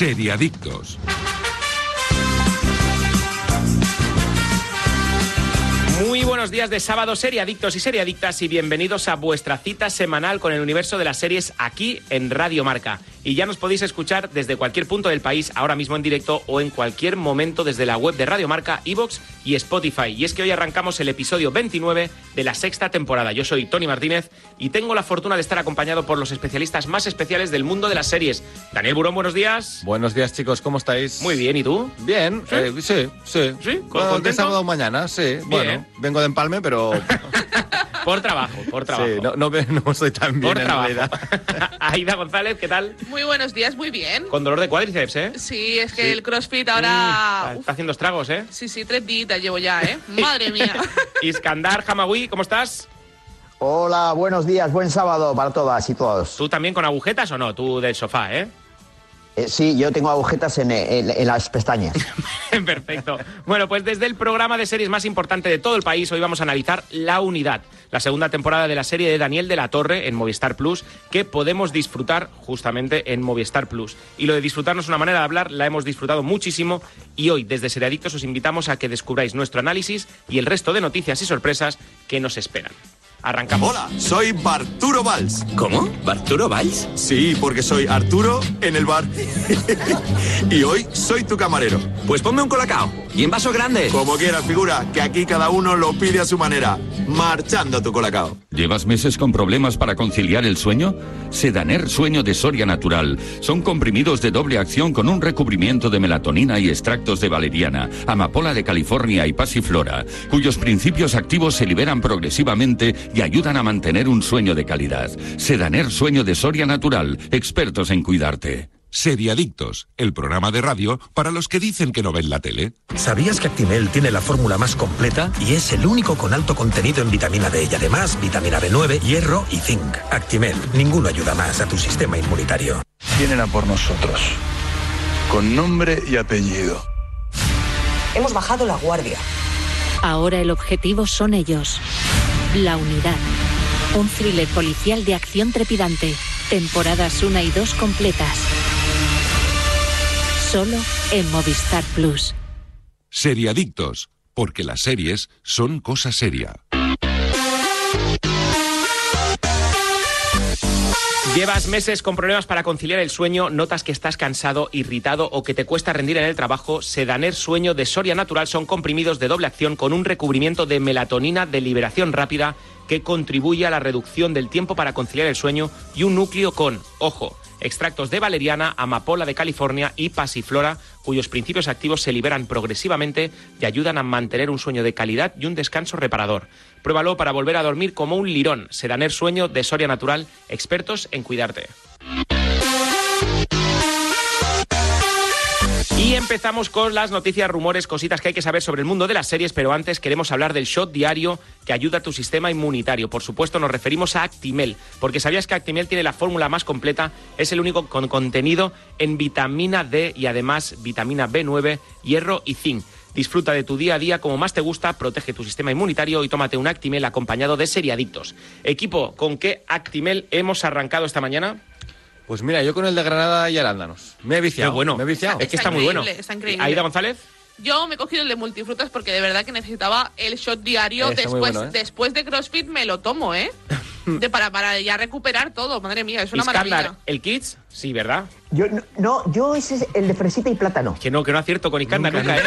Seriadictos. Buenos días de sábado, seriadictos y seriadictas, y bienvenidos a vuestra cita semanal con el universo de las series aquí en Radio Marca. Y ya nos podéis escuchar desde cualquier punto del país, ahora mismo en directo o en cualquier momento desde la web de Radio Marca, Evox y Spotify. Y es que hoy arrancamos el episodio 29 de la sexta temporada. Yo soy Tony Martínez y tengo la fortuna de estar acompañado por los especialistas más especiales del mundo de las series. Daniel Burón, buenos días. Buenos días, chicos, ¿cómo estáis? Muy bien, ¿y tú? Bien, ¿Sí? eh, sí, sí. ¿Sí? De ¿Contento? sábado a mañana, sí. Bueno, vengo de empalme, pero Por trabajo, por trabajo. sí, no, no, estoy tan bien por en trabajo. realidad. Aida González, ¿qué tal? Muy buenos días, muy bien. Con dolor de cuádriceps, ¿eh? Sí, es que Sí. el CrossFit ahora... Mm, está haciendo estragos, ¿eh? sí, sí, tres días llevo ya, ¿eh? Madre mía. Iskandar Hamawi, ¿cómo estás? Hola, buenos días, buen sábado para todas y todos. ¿Tú también con agujetas o no? Tú del sofá, ¿eh? Eh, sí, yo tengo agujetas en, en las pestañas. Perfecto. Bueno, pues desde el programa de series más importante de todo el país, hoy vamos a analizar La Unidad, la segunda temporada de la serie de Daniel de la Torre en Movistar Plus, que podemos disfrutar justamente en Movistar Plus. Y lo de disfrutarnos una manera de hablar, la hemos disfrutado muchísimo y hoy desde Seriadictos os invitamos a que descubráis nuestro análisis y el resto de noticias y sorpresas que nos esperan. Arrancamos. Hola, soy Barturo Valls. ¿Cómo? ¿Barturo Valls? Sí, porque soy Arturo en el bar. y hoy soy tu camarero. Pues ponme un colacao. Y en vaso grande. Como quieras, figura, que aquí cada uno lo pide a su manera. Marchando tu colacao. ¿Llevas meses con problemas para conciliar el sueño? Sedaner Sueño de Soria Natural. Son comprimidos de doble acción con un recubrimiento de melatonina y extractos de valeriana, amapola de California y pasiflora, cuyos principios activos se liberan progresivamente y ayudan a mantener un sueño de calidad. Sedaner Sueño de Soria Natural. Expertos en cuidarte. Seriadictos, el programa de radio para los que dicen que no ven la tele. ¿Sabías que Actimel tiene la fórmula más completa y es el único con alto contenido en vitamina D y además vitamina B9, hierro y zinc? Actimel, ninguno ayuda más a tu sistema inmunitario. vienen a por nosotros. Con nombre y apellido. Hemos bajado la guardia. Ahora el objetivo son ellos. La unidad. Un thriller policial de acción trepidante. Temporadas 1 y 2 completas. Solo en Movistar Plus. Seriadictos, porque las series son cosa seria. Llevas meses con problemas para conciliar el sueño, notas que estás cansado, irritado o que te cuesta rendir en el trabajo. Sedaner Sueño de Soria Natural son comprimidos de doble acción con un recubrimiento de melatonina de liberación rápida que contribuye a la reducción del tiempo para conciliar el sueño y un núcleo con, ojo, extractos de valeriana, amapola de California y pasiflora, cuyos principios activos se liberan progresivamente y ayudan a mantener un sueño de calidad y un descanso reparador. Pruébalo para volver a dormir como un lirón. Sedaner Sueño de Soria Natural, expertos en cuidarte. Y empezamos con las noticias, rumores, cositas que hay que saber sobre el mundo de las series, pero antes queremos hablar del shot diario que ayuda a tu sistema inmunitario. Por supuesto, nos referimos a Actimel, porque sabías que Actimel tiene la fórmula más completa, es el único con contenido en vitamina D y además vitamina B9, hierro y zinc. Disfruta de tu día a día como más te gusta, protege tu sistema inmunitario y tómate un Actimel acompañado de seriadictos. Equipo, ¿con qué Actimel hemos arrancado esta mañana? Pues mira, yo con el de Granada y arándanos. Me he viciado. Qué bueno. Me he viciado. Es que Está está muy bueno. está increíble. Aida González. Yo me he cogido el de multifrutas porque de verdad que necesitaba el shot diario. Está Después, bueno, ¿eh? después de CrossFit me lo tomo, ¿eh? De, para, para ya recuperar todo, madre mía, es una Iskandar, maravilla. el Kids, sí, ¿verdad? Yo, no, no, yo ese es el de fresita y plátano. Que no, que no acierto con Iskandar nunca, ¿eh?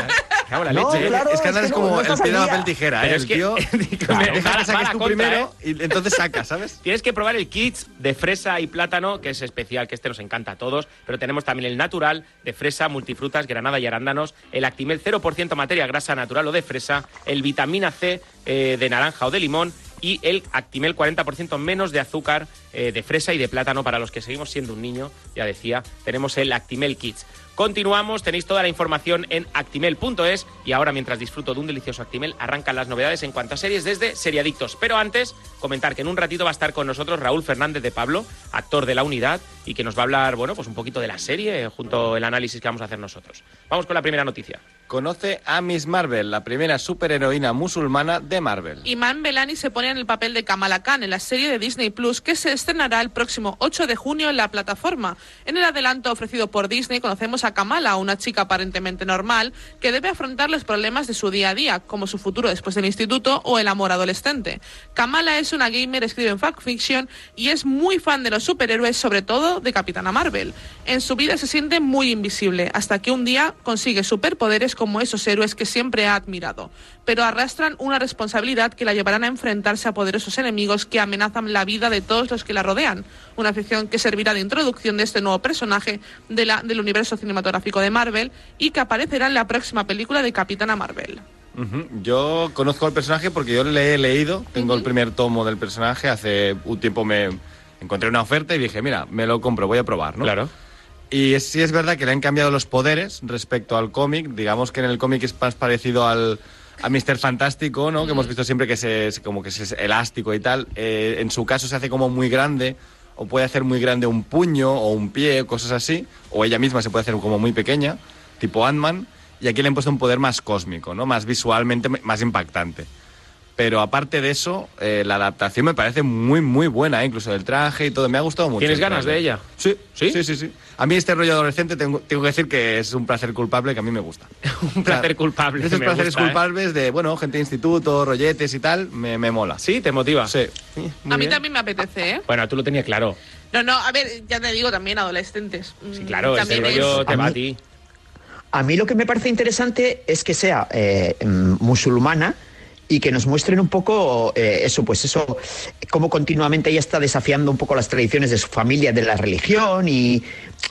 Cago en la No, leche, claro. es que Andar es que no- como no el estás al pie de día. papel tijera, Pero ¿eh? es El que- tío Claro, deja va- que saques va tú la contra, primero y entonces saca, ¿sabes? Tienes que probar el Kids de fresa y plátano, que es especial, que este nos encanta a todos. Pero tenemos también el natural de fresa, multifrutas, granada y arándanos. El Actimel 0% materia grasa natural o de fresa. El vitamina C eh, de naranja o de limón. Y el Actimel 40% menos de azúcar eh, de fresa y de plátano para los que seguimos siendo un niño. Ya decía, tenemos el Actimel Kids. Continuamos, tenéis toda la información en actimel.es y ahora mientras disfruto de un delicioso Actimel arrancan las novedades en cuanto a series desde Seriadictos. Pero antes, comentar que en un ratito va a estar con nosotros Raúl Fernández de Pablo, actor de la unidad, y que nos va a hablar, bueno, pues un poquito de la serie, junto al análisis que vamos a hacer nosotros. Vamos con la primera noticia. Conoce a Miss Marvel, la primera superheroína musulmana de Marvel. Iman Belani se pone en el papel de Kamala Khan en la serie de Disney Plus que se estrenará el próximo 8 de junio en la plataforma. En el adelanto ofrecido por Disney conocemos a Kamala, una chica aparentemente normal que debe afrontar los problemas de su día a día, como su futuro después del instituto o el amor adolescente. Kamala es una gamer, escribe en fact fiction y es muy fan de los superhéroes, sobre todo de Capitana Marvel. En su vida se siente muy invisible hasta que un día consigue superpoderes como esos héroes que siempre ha admirado, pero arrastran una responsabilidad que la llevarán a enfrentarse a poderosos enemigos que amenazan la vida de todos los que la rodean. Una ficción que servirá de introducción de este nuevo personaje de la, del universo cinematográfico de Marvel y que aparecerá en la próxima película de Capitana Marvel. Ujú. Yo conozco el personaje porque yo le he leído, tengo el primer tomo del personaje, hace un tiempo me encontré una oferta y dije, mira, me lo compro, voy a probar, ¿no? Claro. Y es- sí es verdad que le han cambiado los poderes respecto al cómic. Digamos que en el cómic es más parecido al a Mr. Fantástico, ¿no? Que hemos visto siempre que es como que es elástico y tal. Eh, en su caso se hace como muy grande o puede hacer muy grande un puño o un pie, cosas así. O ella misma se puede hacer como muy pequeña, tipo Ant-Man. Y aquí le han puesto un poder más cósmico, ¿no? Más visualmente, más impactante. Pero aparte de eso, eh, la adaptación me parece muy, muy buena, ¿eh? incluso el traje y todo. Me ha gustado mucho. ¿Tienes ganas de ella? Sí, sí, sí, sí, sí. A mí este rollo adolescente tengo, tengo que decir que es un placer culpable que a mí me gusta. Un placer culpable. Esos me placeres gusta, ¿eh? culpables de, bueno, gente de instituto, rolletes y tal, me, me mola. ¿Sí? ¿Te motiva? Sí. a mí también me apetece, ¿eh? Bueno, tú lo tenías claro. No, no, a ver, ya te digo, también adolescentes. Sí, Claro, ese rollo te va a ti. A mí lo que me parece interesante es que sea eh, mm, musulmana y que nos muestren un poco eh, eso, pues eso, cómo continuamente ella está desafiando un poco las tradiciones de su familia, de la religión y,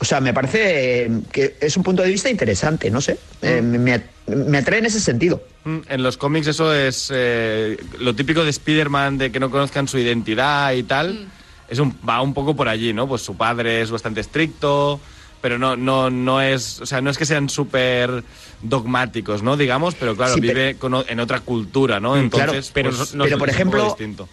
o sea, me parece que es un punto de vista interesante, no sé, eh, me, me atrae en ese sentido. Mm, En los cómics eso es eh, lo típico de Spider-Man, de que no conozcan su identidad y tal. Es un, va un poco por allí, ¿no? Pues su padre es bastante estricto, pero no, no, no es, o sea, no es que sean súper dogmáticos, ¿no? Digamos, pero claro, Sí, pero- vive con en otra cultura, ¿no? Mm, claro, Entonces, pero pues, no- pero, por es un poco ejemplo, distinto.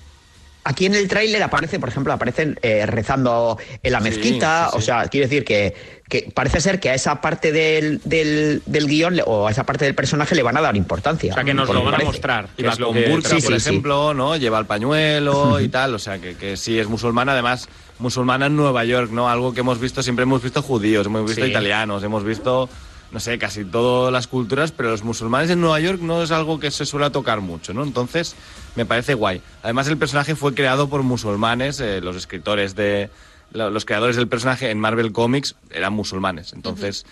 Aquí en el tráiler aparece, por ejemplo, aparecen eh, rezando en la mezquita, sí, sí. o sea, quiero decir que, que parece ser que a esa parte del, del, del guion o a esa parte del personaje le van a dar importancia. O sea, que nos por lo van a mostrar. Y con que burka, Sí, por sí, sí. ejemplo, ¿no? Lleva el pañuelo y tal, o sea, que, que sí es musulmana, además, musulmana en Nueva York, ¿no? Algo que hemos visto, siempre hemos visto judíos, hemos visto Sí. italianos, hemos visto, no sé, casi todas las culturas, pero los musulmanes en Nueva York no es algo que se suele tocar mucho, ¿no? Entonces, me parece guay. Además, el personaje fue creado por musulmanes, eh, los escritores de... lo- Los creadores del personaje en Marvel Comics eran musulmanes, entonces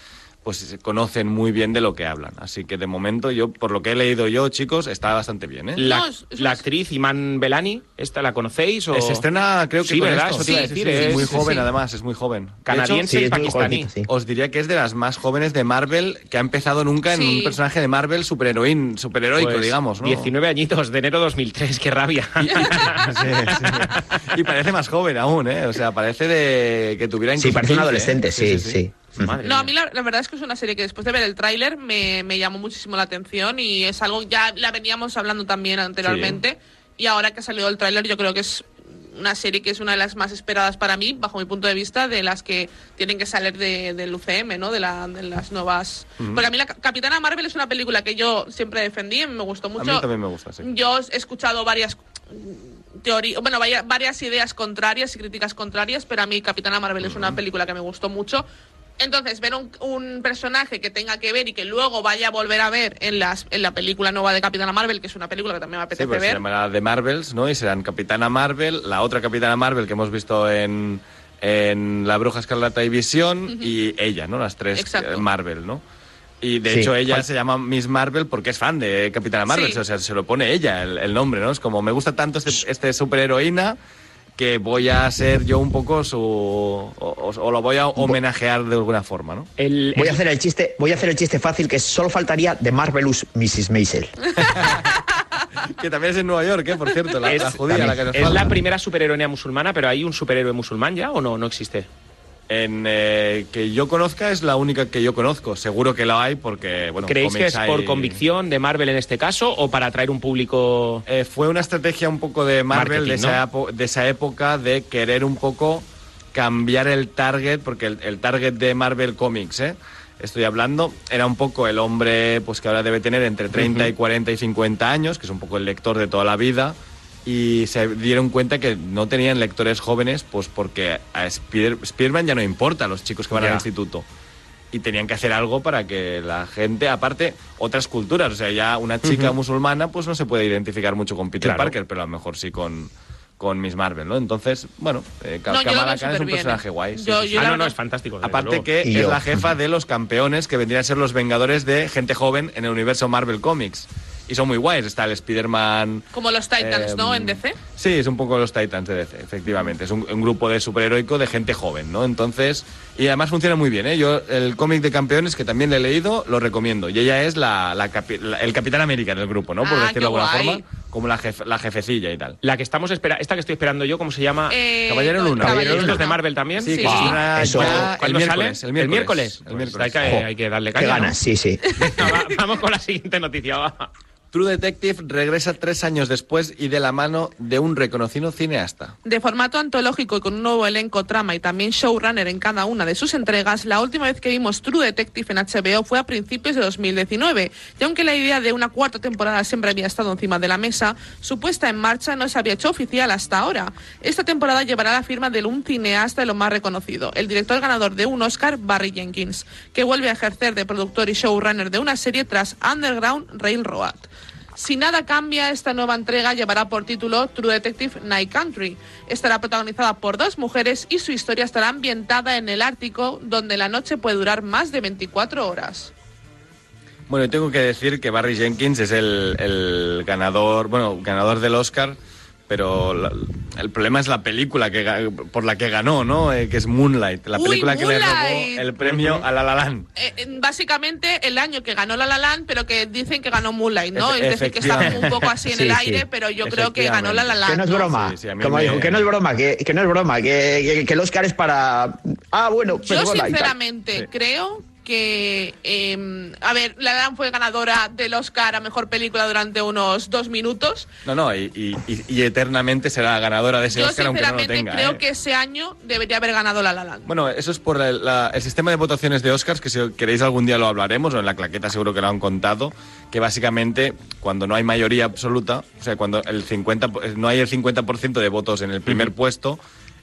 pues se conocen muy bien de lo que hablan. Así que de momento yo, por lo que he leído yo, chicos, está bastante bien, ¿eh? La, No, es- es la una- actriz Iman Belani, ¿esta la conocéis? O... Eh, Se estrena, creo que Sí, con ¿verdad? esto. Eso te iba a decir, sí, sí, es- muy sí, joven, sí. además, es muy joven. Canadiense Sí, y muy pakistaní. os diría que es de las más jóvenes de Marvel que ha empezado nunca en un personaje de Marvel superheroín, superheroico, Pues, digamos, ¿no? 19 añitos, de enero 2003, qué rabia. Sí, sí. Y parece más joven aún, ¿eh? O sea, parece de que tuviera Sí, parece un 15, ¿eh? adolescente, sí, sí. Madre No, a mí la, la verdad es que es una serie que después de ver el tráiler me, me llamó muchísimo la atención y es algo, ya la veníamos hablando también anteriormente y ahora que ha salido el tráiler yo creo que es una serie que es una de las más esperadas para mí, bajo mi punto de vista, de las que tienen que salir de- del UCM, ¿no? De, la- de las nuevas... Ujú. Porque a mí la Ca- Capitana Marvel es una película que yo siempre defendí, me gustó A mucho. mí también me gusta, sí. Yo he escuchado varias teorías, bueno, vaya- varias ideas contrarias y críticas contrarias, pero a mí Capitana Marvel es una película que me gustó mucho. Entonces, ver un, un personaje que tenga que ver y que luego vaya a volver a ver en, las, en la película nueva de Capitana Marvel, que es una película que también me Sí, apetece pues se ver. llamará The Marvels, ¿no? Y serán Capitana Marvel, la otra Capitana Marvel que hemos visto en, en La Bruja Escarlata y Visión, y ella, ¿no? Las tres Exacto. eh, Marvel, ¿no? Y de Sí. hecho ella Fal- se llama Miss Marvel porque es fan de Capitana Marvel, Sí. o sea, se lo pone ella el, el nombre, ¿no? Es como, me gusta tanto este, este superheroína que voy a ser yo un poco su... o, o- o lo voy a homenajear de alguna forma, ¿no? El- Voy a hacer el chiste, voy a hacer el chiste fácil que solo faltaría de Marvelous Mrs. Maisel. Que también es en Nueva York, ¿eh? Por cierto, la, es, la judía, la que nos es falta. la primera superheroína musulmana, pero ¿hay un superhéroe musulmán ya o no? No existe. En, eh, que yo conozca es la única que yo conozco. Seguro que la hay porque, bueno, ¿Creéis que es por convicción de Marvel en este caso o para atraer un público...? Eh, fue una estrategia un poco de Marvel de, esa de esa época de querer un poco cambiar el target, porque el, el target de Marvel Comics, ¿eh? estoy hablando, era un poco el hombre pues que ahora debe tener entre 30 y 40 y 50 años, que es un poco el lector de toda la vida, y se dieron cuenta que no tenían lectores jóvenes, pues porque a Spider- Spider-Man ya no importa a los chicos que van Ya. al instituto. Y tenían que hacer algo para que la gente, aparte, otras culturas, o sea, ya una chica musulmana pues no se puede identificar mucho con Peter Claro. Parker, pero a lo mejor sí con, con Miss Marvel, ¿no? Entonces, bueno, eh, No, Kamala Khan es un superbién, personaje ¿eh? guay. sí, Yo- sí, sí. yo Ah, no, no, es fantástico. Aparte que Y es yo. la jefa de los campeones que vendrían a ser los vengadores de gente joven en el universo Marvel Comics. Y son muy guays. Está el Spider-Man. Como los Titans, eh, ¿no? En DC. Sí, es un poco los Titans de DC, efectivamente. Es un, un grupo de superheroico de gente joven, ¿no? Entonces, y además funciona muy bien, ¿eh? Yo el cómic de campeones, que también le he leído, lo recomiendo. Y ella es la, la la- el Capitán América del grupo, ¿no? Por Ah, decirlo de qué alguna guay. forma, como la, jef- la jefecilla y tal. La que estamos espera esta que estoy esperando yo, ¿cómo se llama? Eh, Caballero no, Luna. Caballero Luna es de. Marvel también. Sí, Sí, que sí. estrena Eso- ya el ¿Cuándo miércoles. sale? El El miércoles. miércoles. El Pues miércoles. hay, que, hay que darle Qué caña. ¿no? ganas, sí, sí. No, va- vamos con la siguiente noticia. va. True Detective regresa tres años después y de la mano de un reconocido cineasta. De formato antológico y con un nuevo elenco, trama y también showrunner en cada una de sus entregas, la última vez que vimos True Detective en HBO fue a principios de 2019. Y aunque la idea de una cuarta temporada siempre había estado encima de la mesa, su puesta en marcha no se había hecho oficial hasta ahora. Esta temporada llevará la firma de un cineasta de lo más reconocido, el director ganador de un Oscar, Barry Jenkins, que vuelve a ejercer de productor y showrunner de una serie tras Underground Railroad. Si nada cambia, esta nueva entrega llevará por título True Detective Night Country. Estará protagonizada por dos mujeres y su historia estará ambientada en el Ártico, donde la noche puede durar más de 24 horas. Bueno, tengo que decir que Barry Jenkins es el, el ganador, bueno, ganador del Oscar, pero la- el problema es la película que, ga- por la que ganó, ¿no? Eh, que es Moonlight, la Uy, película que le robó el premio a La La Land. Eh, básicamente el año que ganó La La Land, pero que dicen que ganó Moonlight, ¿no? Efe- Es decir, que está un poco así en Sí, el sí. aire, pero yo creo que ganó La La Efectivamente. Land. Que no es ¿no? broma. Sí, Como me- dijo, que no es broma, que, que no es broma, que, que- que el Oscar es para. Ah, bueno, Yo perdona, y tal. sinceramente creo que, eh, a ver, La La Land fue ganadora del Oscar a Mejor Película durante unos dos minutos. No, no, y, y- y- eternamente será ganadora de ese Yo Oscar aunque no lo tenga. creo ¿eh? que ese año debería haber ganado La La Land. Bueno, eso es por el, la- el sistema de votaciones de Oscars, que si queréis algún día lo hablaremos, o en la claqueta seguro que lo han contado, que básicamente cuando no hay mayoría absoluta, o sea, cuando el 50, po- no hay el 50% de votos en el primer puesto,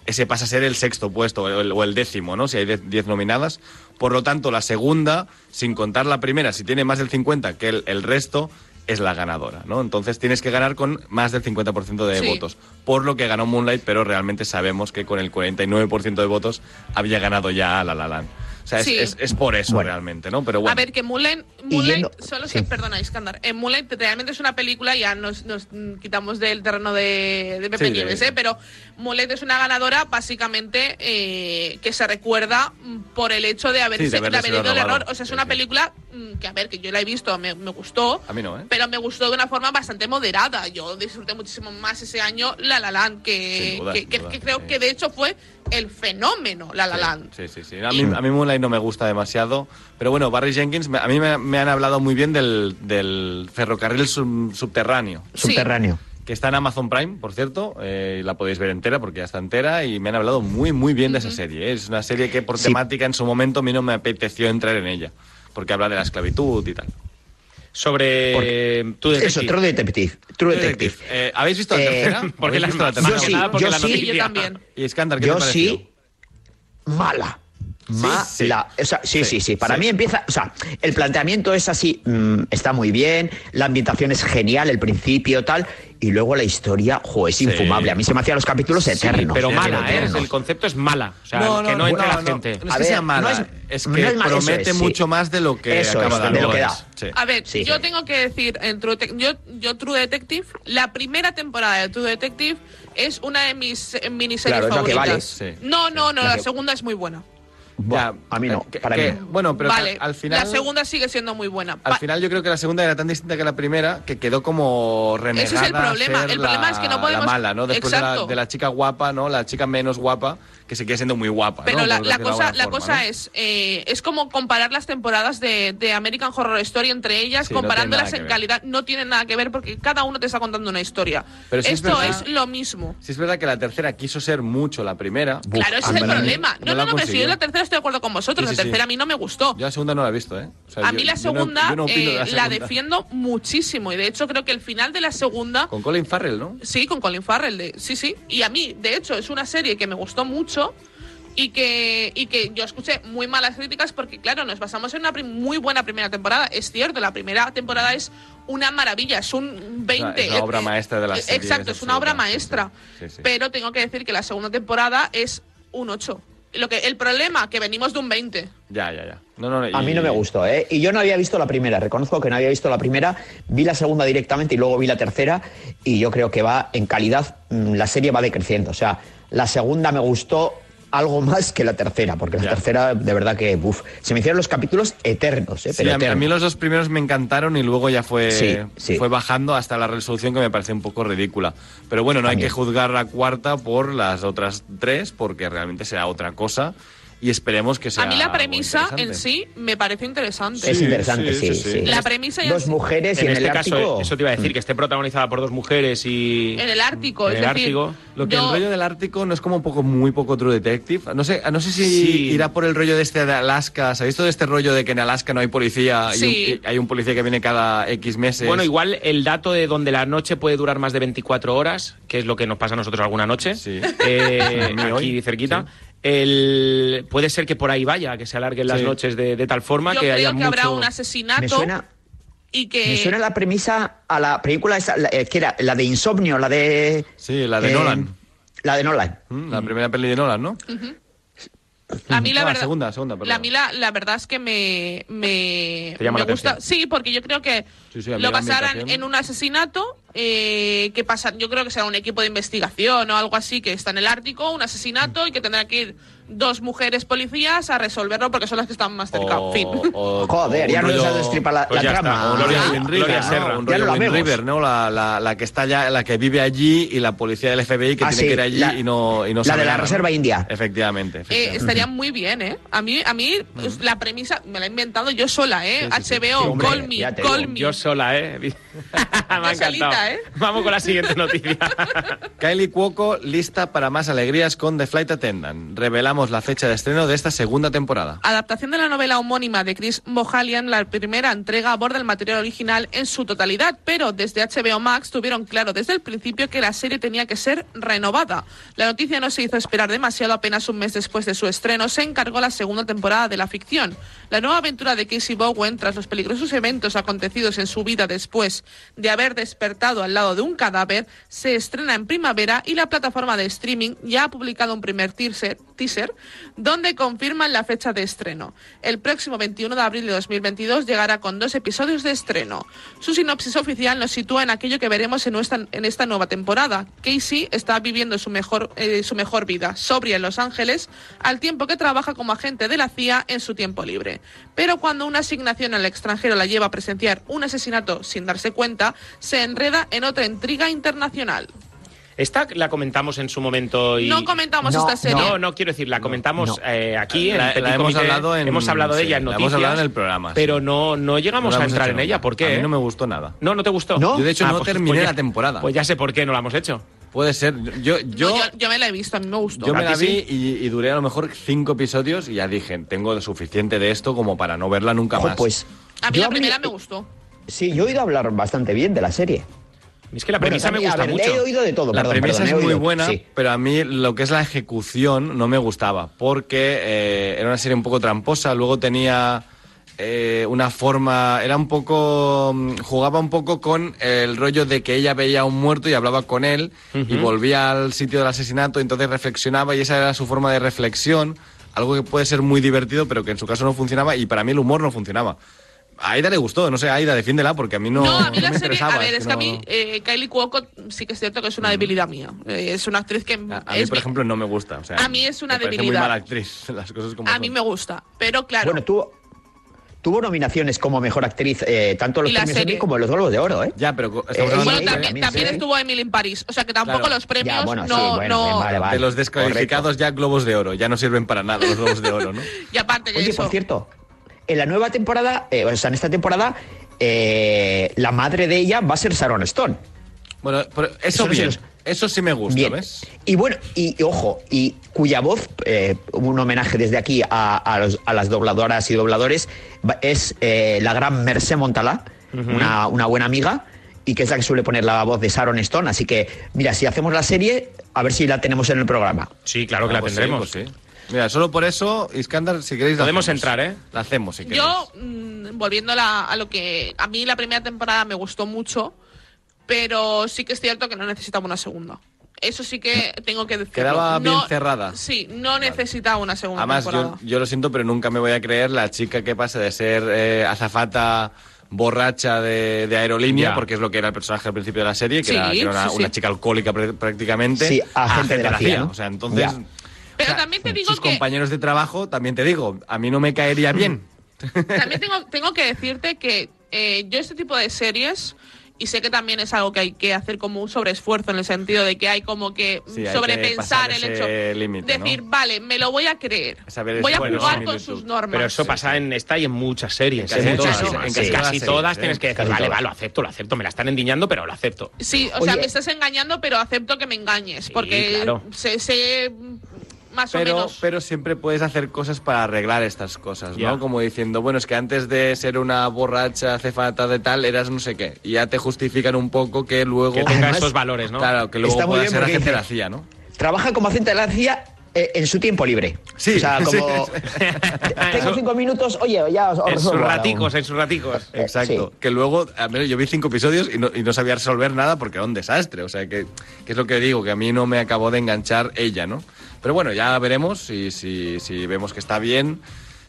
ese pasa a ser el sexto puesto o el, o el décimo, ¿no? Si hay 10 nominadas. Por lo tanto, la segunda, sin contar la primera, si tiene más del 50 que el, el resto, es la ganadora, ¿no? Entonces tienes que ganar con más del 50% de Sí. votos. Por lo que ganó Moonlight, pero realmente sabemos que con el 49% de votos había ganado ya a La La Land. O sea, es, Sí. es- es por eso Bueno. realmente, ¿no? Pero bueno. A ver, que Moonlight, Moonlight yendo- solo sí. se, perdona, Iskandar, en Moonlight realmente es una película, ya nos, nos quitamos del terreno de, de Pepe Sí, de- Nieves, ¿eh? pero Moonlight es una ganadora básicamente eh, que se recuerda mm, por el hecho de haberse de haber el error. O sea, es Sí, una sí. película mm, que, a ver, que yo la he visto, me, me gustó, A mí no, ¿eh? pero me gustó de una forma bastante moderada. Yo disfruté muchísimo más ese año La La Land, que, Sin duda, que, sin que- duda, que creo sí. que de hecho fue el fenómeno La La Land. Sí, sí, sí. A mí, a mí Moonlight no me gusta demasiado. Pero bueno, Barry Jenkins, a mí me, me han hablado muy bien del, del ferrocarril sub- subterráneo. Sí. Subterráneo. Que está en Amazon Prime, por cierto. eh, la podéis ver entera porque ya está entera. Y me han hablado muy, muy bien de esa serie. ¿eh? Es una serie que por Sí. temática en su momento a mí no me apeteció entrar en ella. Porque habla de la esclavitud y tal. Sobre Porque- tu Eso, True Detective. True Detective. Eh, ¿Habéis visto la Eh, tercera? porque ¿Habéis la- visto la más tercera? Yo nada sí, porque yo la sí, noticia- yo también. Y Iskandar, ¿qué Yo te pareció? sí, mala. Mala. sí. O sea, sí, sí, sí, Para sí. mí empieza. O sea, el planteamiento es así, mm, está muy bien, la ambientación es genial, el principio, tal. Y luego la historia, jo, es infumable. A mí se me hacían los capítulos Sí, eternos. pero mala, ¿eh? El concepto es mala. O sea, No, que no, no, entre no, la no. gente. No es A que sea mala, no es, es- que no es mala, eso promete es, sí. mucho más de lo que Eso acaba es, de lo que es. da. Sí. A ver, Sí, yo sí. tengo que decir, en True yo, yo True Detective, la primera temporada de True Detective es una de mis eh, miniseries Claro, favoritas. vale. Sí. No, no, no, La la que- segunda es muy buena. Ya, a mí no, que- para que- mí no. Bueno, pero que vale, al final... la segunda sigue siendo muy buena. Al final yo creo que la segunda era tan distinta que la primera que quedó como renegada Ese es el problema. El problema la- es que no podemos- la mala, ¿no? Después de la, Exacto. de la chica guapa, ¿no? La chica menos guapa que seguía siendo muy guapa. Pero ¿no? la, cosa, la forma, cosa ¿no? es, eh, es como comparar las temporadas de, de American Horror Story entre ellas, Sí, tiene comparándolas en calidad, no tienen nada que ver porque cada uno te está contando una historia. Pero es Esto verdad- es lo mismo. Sí, es verdad que la tercera quiso ser mucho la primera. Claro, ese es el problema. No, no, no, pero si yo en la tercera estoy de acuerdo con vosotros, Sí, sí, la tercera a mí no me gustó. Yo la segunda no la he visto, ¿eh? O sea, a yo- mí la segunda, yo de eh, la, segunda. defiendo muchísimo y de hecho creo que el final de la segunda Con Colin Farrell, ¿no? Sí, con Colin Farrell, de, sí, sí. Y a mí, de hecho, es una serie que me gustó mucho y que, y que yo escuché muy malas críticas porque, claro, nos basamos en una muy buena primera temporada. Es cierto, la primera temporada es una maravilla, es un 20. Es la obra maestra de la eh, serie, Exacto, es es una obra absoluta, sí, maestra. sí, sí. Pero tengo que decir que la segunda temporada es un 8. Lo que, el problema, que venimos de un 20. Ya, ya, ya. No, no, A y- mí no me gustó, ¿eh? Y yo no había visto la primera, reconozco que no había visto la primera, vi la segunda directamente y luego vi la tercera y yo creo que va en calidad, mm, la serie va decreciendo. O sea, la segunda me gustó algo más que la tercera, porque la tercera de verdad que, uf, se me hicieron los capítulos eternos, ¿eh? Sí, Pero a, mí, a mí los dos primeros me encantaron y luego ya fue, Sí, sí. fue bajando hasta la resolución que me parece un poco ridícula. Pero bueno, no hay que juzgar la cuarta por las otras tres, porque realmente será otra cosa y esperemos que sea A mí la premisa en sí me parece interesante. Es interesante, sí, sí. La premisa ya Dos mujeres y en en, este el caso, Ártico... eso te iba a decir, que esté protagonizada por dos mujeres y... En el Ártico, En es el decir, Ártico. Lo que yo- el rollo del Ártico no es como un poco muy poco True Detective. No sé, no sé si Sí. irá por el rollo de este de Alaska. ¿Sabéis todo este rollo de que en Alaska no hay policía y un- Sí. y hay un policía que viene cada X meses? Bueno, igual el dato de donde la noche puede durar más de 24 horas, que es lo que nos pasa a nosotros alguna noche, eh, aquí cerquita, el, puede ser que por ahí vaya, que se alarguen las noches de, de tal forma yo que creo haya que mucho... habrá un asesinato Me suena, y que... me suena la premisa a la película esa, la- eh, que era la de Insomnio, la de... Sí, la de eh, Nolan. La de Nolan. Mm, La primera peli de Nolan, ¿no? Ujú. A mí la Ah, verdad... segunda, segunda, perdón. La, a mí la, la verdad es que me, me, Te llama me la gusta. atención. Sí, porque yo creo que Sí, sí, lo basaran en un asesinato eh, que pasa. Yo creo que será un equipo de investigación o algo así que está en el Ártico, un asesinato y que tendrá que ir dos mujeres policías a resolverlo porque son las que están más cerca. O- fin. o- Joder, ya un no has destripado la, Pues la trama. o Gloria Ah, Wind River, Gloria ¿no? Serra. Un Ya rollo lo Wind. River, ¿no? La, la, la que está allá, la que vive allí y la policía del FBI que Ah, tiene sí, que ir allí la- y no, y no la sabe de la nada, ¿no? Reserva India. Efectivamente. Eh, efectivamente. estaría muy bien, ¿eh? A mí, a mí pues, la premisa me la he inventado yo sola, ¿eh? Sí, sí. HBO, Sí, hombre, call me, call digo, me. Yo sola, ¿eh? Me ha encantado. ¿Eh? Vamos con la siguiente noticia. Kylie Cuoco lista para más alegrías con The Flight Attendant. Revelamos la fecha de estreno de esta segunda temporada. Adaptación de la novela homónima de Chris Mohalian, la primera entrega aborda el material original en su totalidad, pero desde HBO Max tuvieron claro desde el principio que la serie tenía que ser renovada. La noticia no se hizo esperar demasiado, apenas un mes después de su estreno se encargó la segunda temporada de la ficción. La nueva aventura de Casey Bowen, tras los peligrosos eventos acontecidos en su vida después de haber despertado al lado de un cadáver, se estrena en primavera y la plataforma de streaming ya ha publicado un primer teaser, teaser donde confirman la fecha de estreno. El próximo 21 de abril de 2022 llegará con dos episodios de estreno. Su sinopsis oficial nos sitúa en aquello que veremos en, nuestra- en esta nueva temporada. Casey está viviendo su mejor, eh, su mejor vida, sobria en Los Ángeles, al tiempo que trabaja como agente de la CIA en su tiempo libre. Pero cuando una asignación al extranjero la lleva a presenciar un asesinato sin darse cuenta, se enreda en otra intriga internacional. Esta la comentamos en su momento y... No comentamos No, esta serie. No, no, quiero decir, la comentamos eh, aquí en La- Petit la hemos Comité. hablado en- Hemos hablado de sí, ella en la noticias. hemos hablado en el programa, sí. Pero no, no llegamos No la a entrar en ella. ¿Por qué? A mí no me gustó nada. No, ¿no te gustó? Yo, de hecho, Ah, no pues- terminé pues ya- la temporada. Pues ya sé por qué no la hemos hecho. Puede ser. Yo, yo, No, yo, yo me la he visto, a mí me gustó. yo me ¿A la vi sí? y, y duré a lo mejor cinco episodios y ya dije, tengo suficiente de esto como para no verla nunca Ojo, más. pues A mí yo la primera me gustó. Sí, yo he oído hablar bastante bien de la serie. Es que la Bueno, premisa me gusta ver, mucho. He oído de todo, La perdón, premisa perdón, es muy buena, sí. pero a mí lo que es la ejecución no me gustaba, porque eh, era una serie un poco tramposa, luego tenía eh, una forma, era un poco, mm, jugaba un poco con el rollo de que ella veía a un muerto y hablaba con él y volvía al sitio del asesinato, entonces reflexionaba y esa era su forma de reflexión, algo que puede ser muy divertido, pero que en su caso no funcionaba y para mí el humor no funcionaba. A Aida le gustó, no sé, Aida, defiéndela, porque a mí no, No, a mí no la serie, a ver, es que a mí eh, Kylie Cuoco sí que es cierto que es una debilidad mía. Eh, es una actriz que A mí, es por mi- ejemplo, no me gusta. O sea, A mí es una me debilidad. muy mala actriz, las cosas como a son. mí me gusta, pero claro, Bueno, tú, tuvo nominaciones como mejor actriz, eh, tanto en los premios. Emmy como en los Globos de Oro, ¿eh? Ya, pero Eh, Bueno, también, estuvo Emily en París. O sea que tampoco Claro. los premios Ya, bueno, sí, no. bueno, no- vale, vale. de los descalificados ya globos de oro. Ya no sirven para nada los globos de oro, ¿no? Y aparte Oye, eso. por cierto, en la nueva temporada, eh, o sea, en esta temporada, eh, la madre de ella va a ser Sharon Stone. Bueno, pero eso, Eso bien. los- Eso sí me gusta, Bien. ¿ves? Y bueno, y, y ojo, y cuya voz, eh, un homenaje desde aquí a, a los- a las dobladoras y dobladores, es eh, la gran Mercé Montalá, una, una buena amiga, y que es la que suele poner la voz de Sharon Stone. Así que, mira, si hacemos la serie, a ver si la tenemos en el programa. Sí, claro que Ah, la pues sí, tendremos. pues sí. Mira, solo por eso, Iskandar, si queréis... la Podemos hacemos. entrar, ¿eh? La hacemos, si queréis. Yo, mm, volviendo a, la- a lo que. A mí la primera temporada me gustó mucho, pero sí que es cierto que no necesitaba una segunda. Eso sí que tengo que decirlo. Quedaba bien No- cerrada. Sí, no necesitaba una segunda Además, yo, temporada. yo lo siento, pero nunca me voy a creer la chica que pasa de ser eh, azafata borracha de, de aerolínea, Ya. porque es lo que era el personaje al principio de la serie, que Sí, era, que era una, sí, sí. una chica alcohólica pr- prácticamente. Sí, agente de la CIA, ¿no? O sea, entonces... Ya. Pero o sea, también te digo sus que. compañeros de trabajo, también te digo, a mí no me caería bien. También tengo, tengo que decirte que eh, yo este tipo de series, y sé que también es algo que hay que hacer como un sobreesfuerzo en el sentido de que hay como que Sí, que sobrepensar pasar el hecho. límite, ¿no? decir, vale, me lo voy a creer. Saber Voy a ese- jugar bueno, con sus normas. Pero eso pasa en esta y en muchas series. En casi todas, en Sí, casi todas casi las todas series, tienes que decir, vale, todas. va, lo acepto, lo acepto. Me la están endiñando, pero lo acepto. Sí, o sea, Oye. me estás engañando, pero acepto que me engañes. porque claro. sé, sé, más o Pero, menos. pero siempre puedes hacer cosas para arreglar estas cosas, ¿no? Ya. Como diciendo, bueno, es que antes de ser una borracha cefata de tal, eras no sé qué. Y ya te justifican un poco que luego... Que tenga Además, esos valores, ¿no? Claro, que luego pueda ser agente de la CIA, ¿no? Trabaja como agente de la CIA eh, en su tiempo libre. Sí, O sea, como... sí. Tengo cinco minutos, oye, ya os, os En sus raticos, en sus raticos. Exacto. Sí. Que luego, a ver, yo vi cinco episodios y no, y no sabía resolver nada porque era un desastre. O sea, que, que es lo que digo, que a mí no me acabó de enganchar ella, ¿no? Pero bueno, ya veremos si, si, si vemos que está bien.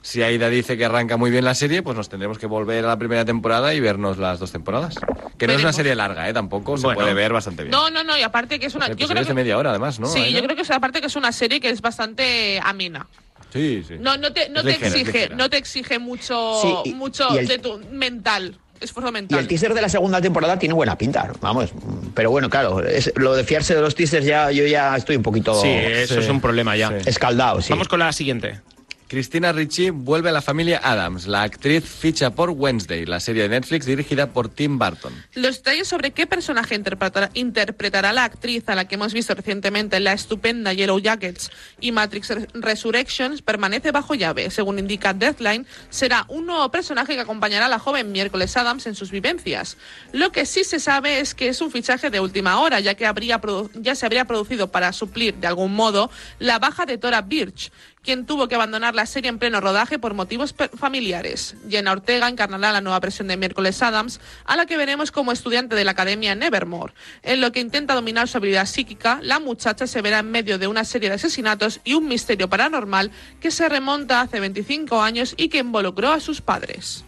Si Aida dice que arranca muy bien la serie, pues nos tendremos que volver a la primera temporada y vernos las dos temporadas. Que no es una serie larga, ¿eh? Tampoco se Bueno. puede ver bastante bien. No, no, no, y aparte que es una. Yo creo Episodios que, de media hora, además, ¿no? sí, Aida? yo creo que es aparte que es una serie que es bastante amena. Sí, sí. No, no te, no Es te ligera, es exige, ligera. no te exige mucho, Sí, y- mucho y el- de tu mental, esfuerzo Y mental. el teaser de la segunda temporada tiene buena pinta, vamos. Pero bueno, claro, es, lo de fiarse de los teasers ya, yo ya estoy un poquito Sí, eso Sí. es un problema ya. Sí. escaldado, sí. Vamos con la siguiente. Cristina Ricci vuelve a la familia Adams. La actriz ficha por Wednesday, la serie de Netflix dirigida por Tim Burton. Los detalles sobre qué personaje interpretará, interpretará la actriz a la que hemos visto recientemente en la estupenda Yellow Jackets y Matrix Re- Resurrections permanece bajo llave. Según indica Deathline, será un nuevo personaje que acompañará a la joven miércoles Adams en sus vivencias. Lo que sí se sabe es que es un fichaje de última hora, ya que habría ya se habría producido para suplir de algún modo la baja de Tora Birch, quien tuvo que abandonar la serie en pleno rodaje por motivos familiares. Jenna Ortega encarnará la nueva versión de Miércoles Adams, a la que veremos como estudiante de la Academia Nevermore. En lo que intenta dominar su habilidad psíquica, la muchacha se verá en medio de una serie de asesinatos y un misterio paranormal que se remonta hace 25 años y que involucró a sus padres.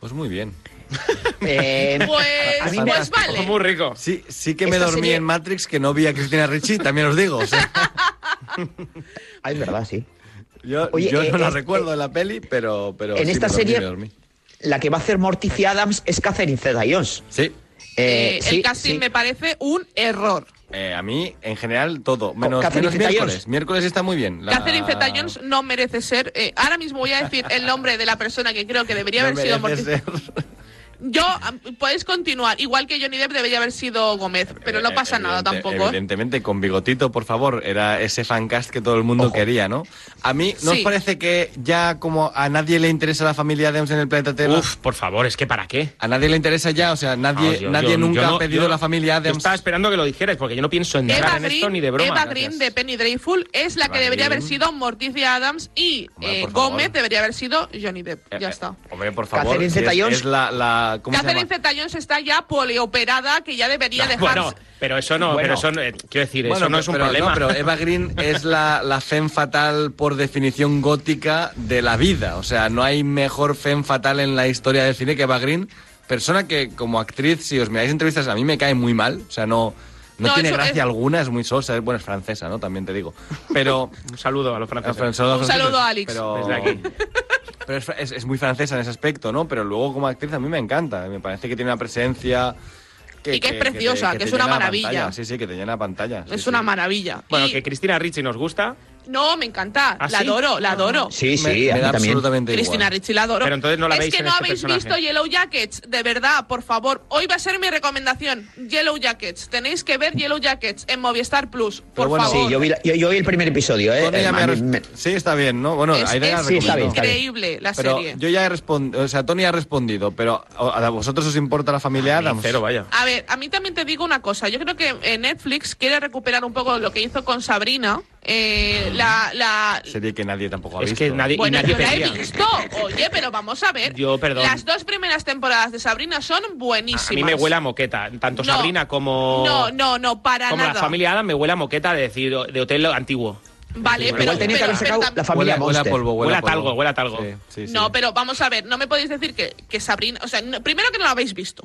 Pues muy bien. Eh, Pues, a mí me- pues vale. Muy rico. Sí, sí que me Esta dormí serie- en Matrix que no vi a Cristina Ricci, también os digo. o sea, Ah, es verdad, sí. yo Oye, yo eh, no la es- recuerdo en la peli, pero, pero en sí, esta me dormí, serie- me dormí. La que va a hacer Morticia Adams es Catherine Zeta-Jones. Sí. Eh, Eh, sí, el casting sí. me parece un error. Eh, a mí, en general, todo. Menos, Catherine menos Zeta-Jones. miércoles. Miércoles está muy bien. La- Catherine Zeta-Jones no merece ser. eh, ahora mismo voy a decir el nombre de la persona que creo que debería no haber sido Morticia. Yo, am, puedes continuar. Igual que Johnny Depp debería haber sido Gómez, pero no pasa nada evidente- tampoco. ¿eh? Evidentemente, con bigotito, por favor, era ese fancast que todo el mundo Ojo. quería, ¿no? A mí, ¿no os Sí. parece que ya como a nadie le interesa la familia Adams en el planeta Tierra? Uf, por favor, es que ¿para qué? A nadie le interesa ya, o sea, nadie, Vamos, yo- nadie yo- nunca yo no- ha pedido yo- la familia Yo Adams. estaba esperando que lo dijeras, porque yo no pienso entrar Eva en esto Green, ni de broma. Eva Gracias. Green de Penny Dreadful es la Eva que debería haber Green. sido Morticia Adams y Hombre, eh, por favor. Gómez debería haber sido Johnny Depp. Eh, ya eh, está. Hombre, por favor. Es, es la, la- ¿Cómo Catherine se llama? Zeta-Jones está ya polioperada, que ya debería No, dejar. bueno, pero eso no, Bueno. pero eso no, eh, quiero decir, Bueno, eso no es un pero, problema. no, pero Eva Green es la, la femme fatal por definición gótica de la vida. O sea, no hay mejor femme fatal en la historia del cine que Eva Green. Persona que como actriz, si os miráis entrevistas, a mí me cae muy mal. O sea, no, no, No, tiene eso gracia es- alguna, es muy sosa. es- Bueno, es francesa, ¿no? También te digo. Pero... Un saludo a los franceses. Un Un saludo a Alex. Pero, Desde aquí. pero es, es- es muy francesa en ese aspecto, ¿no? Pero luego como actriz a mí me encanta. Me parece que tiene una presencia... Y que es te- preciosa, que te es una maravilla. pantalla. Sí, sí, que te llena la pantalla. sí, Es sí. una maravilla. Bueno, Y- que Cristina Ricci nos gusta. No, me encanta. ¿Ah, la sí? adoro, la adoro. Sí, sí, Me- me a mí da también. absolutamente Cristina igual. Ricci la adoro. Pero entonces no la es veis que en no este habéis personaje. visto Yellow Jackets, de verdad, por favor. Hoy va a ser mi recomendación. Yellow Jackets. Tenéis que ver Yellow Jackets en Movistar Plus, por Pero bueno, favor. Sí, yo vi, la- yo, yo vi el primer episodio, ¿eh? Tony Eh, ya me Sí, está bien, ¿no? Bueno, es ahí es Sí, está bien, está bien. increíble la Pero serie. yo ya he respondido, o sea, Tony ha respondido, pero ¿a vosotros os importa la familia Adams? Cero, vaya. A ver, a mí también te digo una cosa. Yo creo que eh, Netflix quiere recuperar un poco lo que hizo con Sabrina. Eh, la, la, Serie que nadie tampoco ha Es visto. que nadie, y Bueno, nadie yo la he visto. Oye, pero vamos a ver. Yo, perdón. Las dos primeras temporadas de Sabrina son buenísimas. A mí me huele a moqueta. Tanto No. Sabrina como, No, no, no, para como nada. la familia Adam me huele a moqueta de decir de hotel antiguo. Vale, Igual pero, Igual tenía que haber sacado la familia Huele, huele a polvo, huele, Huele a polvo. talgo, huele a talgo. Sí, sí, sí. No, pero vamos a ver, no me podéis decir que, que Sabrina. O sea, no- primero que no la habéis visto.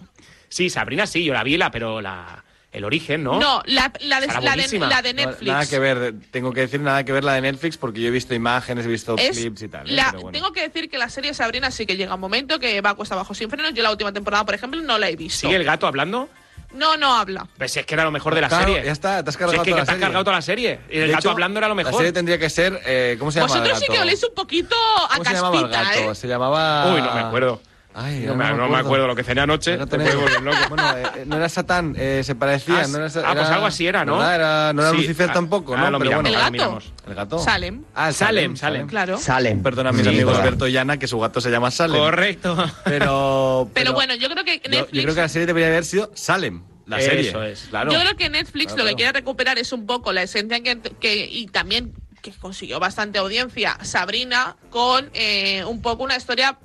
Sí, Sabrina sí, yo la vi, la, pero la, el origen, ¿no? No, la, la, de, la, de, buenísima. la de No, Netflix. Nada que ver, tengo que decir nada que ver la de Netflix porque yo he visto imágenes, he visto Es clips y tal. ¿eh? la- Pero bueno. Tengo que decir que la serie Sabrina sí que llega un momento que va a cuesta abajo sin frenos. Yo la última temporada, por ejemplo, no la he visto. ¿Sigue el gato hablando? No, no habla. Pues si es que era lo mejor de la Claro, serie. ya está, te has Si cargado es que toda te la has serie. cargado toda la serie. Y el De gato hecho, hablando era lo La mejor. serie tendría que ser, eh, ¿cómo se llama Vosotros el sí gato? que oléis un poquito a ¿Cómo se llamaba el caspita, gato? ¿eh? Se llamaba... Uy, no me acuerdo. Ay, no, me, no me acuerdo lo que cené anoche. Tenés- loco. Bueno, eh, no era Satán, eh, se parecía. Ah, no era, ah, pues algo así era, ¿no? ¿verdad? Era- no era Sí, Lucifer ah, tampoco, ¿no? lo Pero miramos, bueno, ¿El gato? el gato. Salem. Ah, Salem, Salem. Claro. Salem. Perdona a mis Sí, amigos verdad. Alberto y Ana, que su gato se llama Salem. Correcto. Pero, Pero bueno, yo creo que yo, Netflix. yo creo que la serie debería haber sido Salem, la Eso serie. es. Claro. Yo creo que Netflix Claro, lo que claro. quiere recuperar es un poco la esencia que, que- y también que consiguió bastante audiencia Sabrina con eh, un poco una historia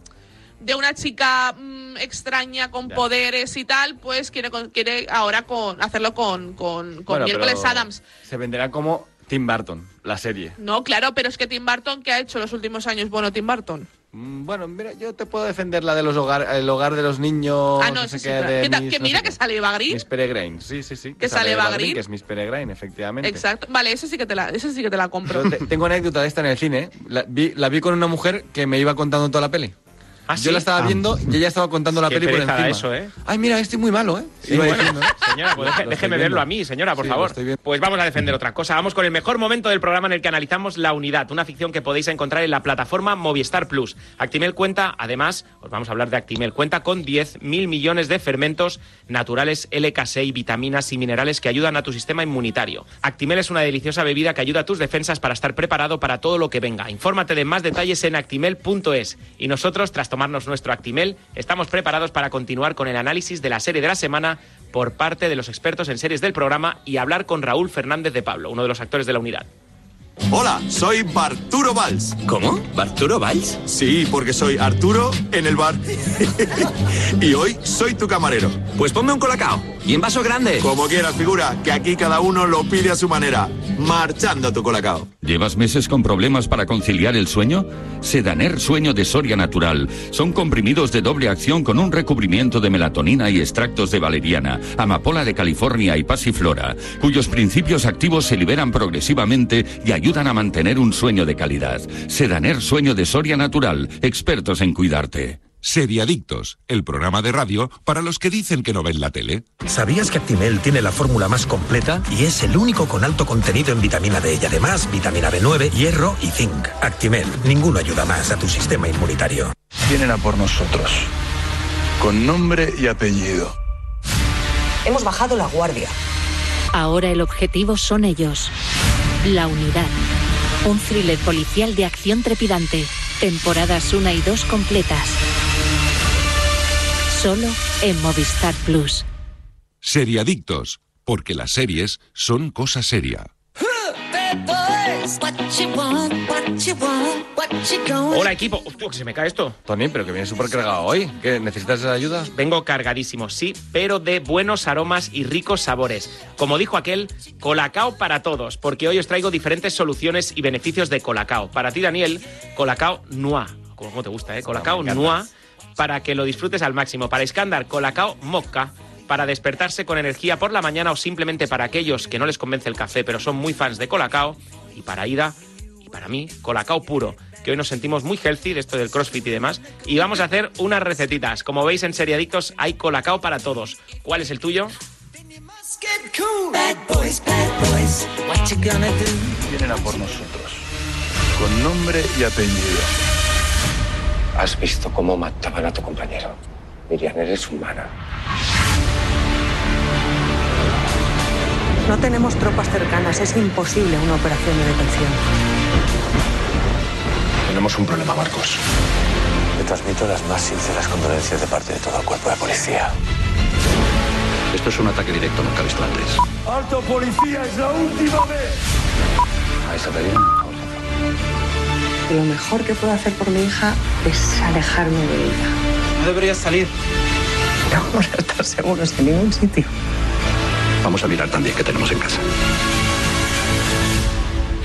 de una chica mm, extraña con Ya. poderes y tal, pues quiere quiere ahora con hacerlo con con, con Bueno, miércoles Adams. Se venderá como Tim Burton, la serie. No, claro, pero es que Tim Burton ¿qué ha hecho los últimos años? Bueno, Tim Burton. Mm, Bueno, mira, yo te puedo defender la de los hogar, el hogar de los niños. ah, no, sé sí, qué, que, que no mira sé que sale Eva Green. Miss Peregrine, sí, sí, sí. Que sale Eva Green. Que es Miss Peregrine, efectivamente. Exacto. Vale, eso sí que te la, eso sí que te la compro. Te- tengo anécdota de esta en el cine. La vi, la vi con una mujer que me iba contando toda la peli. ¿Ah, Yo la estaba Ah. viendo y ella estaba contando la Qué peli por encima. eso, ¿eh? Ay, mira, estoy muy malo, ¿eh? Sí, Iba bueno, diciendo, ¿eh? señora, pues deje- déjeme viendo. verlo a mí, señora, por Sí, favor. Pues vamos a defender otra cosa. Vamos con el mejor momento del programa en el que analizamos La Unidad, una ficción que podéis encontrar en la plataforma Movistar Plus. Actimel cuenta, además, os vamos a hablar de Actimel, cuenta con 10.000 millones de fermentos naturales LK6, vitaminas y minerales que ayudan a tu sistema inmunitario. Actimel es una deliciosa bebida que ayuda a tus defensas para estar preparado para todo lo que venga. Infórmate de más detalles en actimel.es. Y nosotros, tras tomarnos nuestro Actimel, estamos preparados para continuar con el análisis de la serie de la semana por parte de los expertos en series del programa y hablar con Raúl Fernández de Pablo, uno de los actores de la unidad. Hola, soy Barturo Valls. ¿Cómo? ¿Barturo Valls? Sí, porque soy Arturo en el bar. y hoy soy tu camarero. Pues ponme un colacao. Y en vaso grande. Como quieras, figura, que aquí cada uno lo pide a su manera. Marchando a tu colacao. ¿Llevas meses con problemas para conciliar el sueño? Sedaner Sueño de Soria Natural. Son comprimidos de doble acción con un recubrimiento de melatonina y extractos de valeriana, amapola de California y pasiflora, cuyos principios activos se liberan progresivamente y ayudan a mantener un sueño de calidad. Sedaner Sueño de Soria Natural. Expertos en cuidarte. Seriadictos, el programa de radio para los que dicen que no ven la tele. ¿Sabías que Actimel tiene la fórmula más completa y es el único con alto contenido en vitamina D y además vitamina B9, hierro y zinc? Actimel, ninguno ayuda más a tu sistema inmunitario. Vienen a por nosotros. Con nombre y apellido. Hemos bajado la guardia. Ahora el objetivo son ellos. La unidad. Un thriller policial de acción trepidante. Temporadas 1 y 2 completas. Solo en Movistar Plus. Seriadictos, porque las series son cosa seria. Hola equipo, Hostia, que se me cae esto. Tony, pero que vienes súper cargado hoy. ¿Qué, ¿Necesitas ayuda? Vengo cargadísimo, sí, pero de buenos aromas y ricos sabores. Como dijo aquel, Colacao para todos, porque hoy os traigo diferentes soluciones y beneficios de Colacao. Para ti, Daniel, Colacao Noir. Como te gusta, ¿eh? Colacao me encanta. Noir, para que lo disfrutes al máximo. Para Iskandar, Colacao Mocca, para despertarse con energía por la mañana o simplemente para aquellos que no les convence el café, pero son muy fans de Colacao. Y para Ida, y para mí, Colacao puro, que hoy nos sentimos muy healthy de esto del CrossFit y demás. Y vamos a hacer unas recetitas. Como veis en Seriadictos hay colacao para todos. ¿Cuál es el tuyo? Vienen a por nosotros. Con nombre y apellido. Has visto cómo mataban a tu compañero. Miriam, eres humana. No tenemos tropas cercanas, es imposible una operación de detención. Tenemos un problema, Marcos. Te transmito las más sinceras condolencias de parte de todo el cuerpo de policía. Esto es un ataque directo, nunca visto antes. ¡Alto policía! ¡Es la última vez! ¿A viene? Lo mejor que puedo hacer por mi hija es alejarme de ella. No deberías salir. No vamos a estar seguros en ningún sitio. Vamos a mirar también qué tenemos en casa.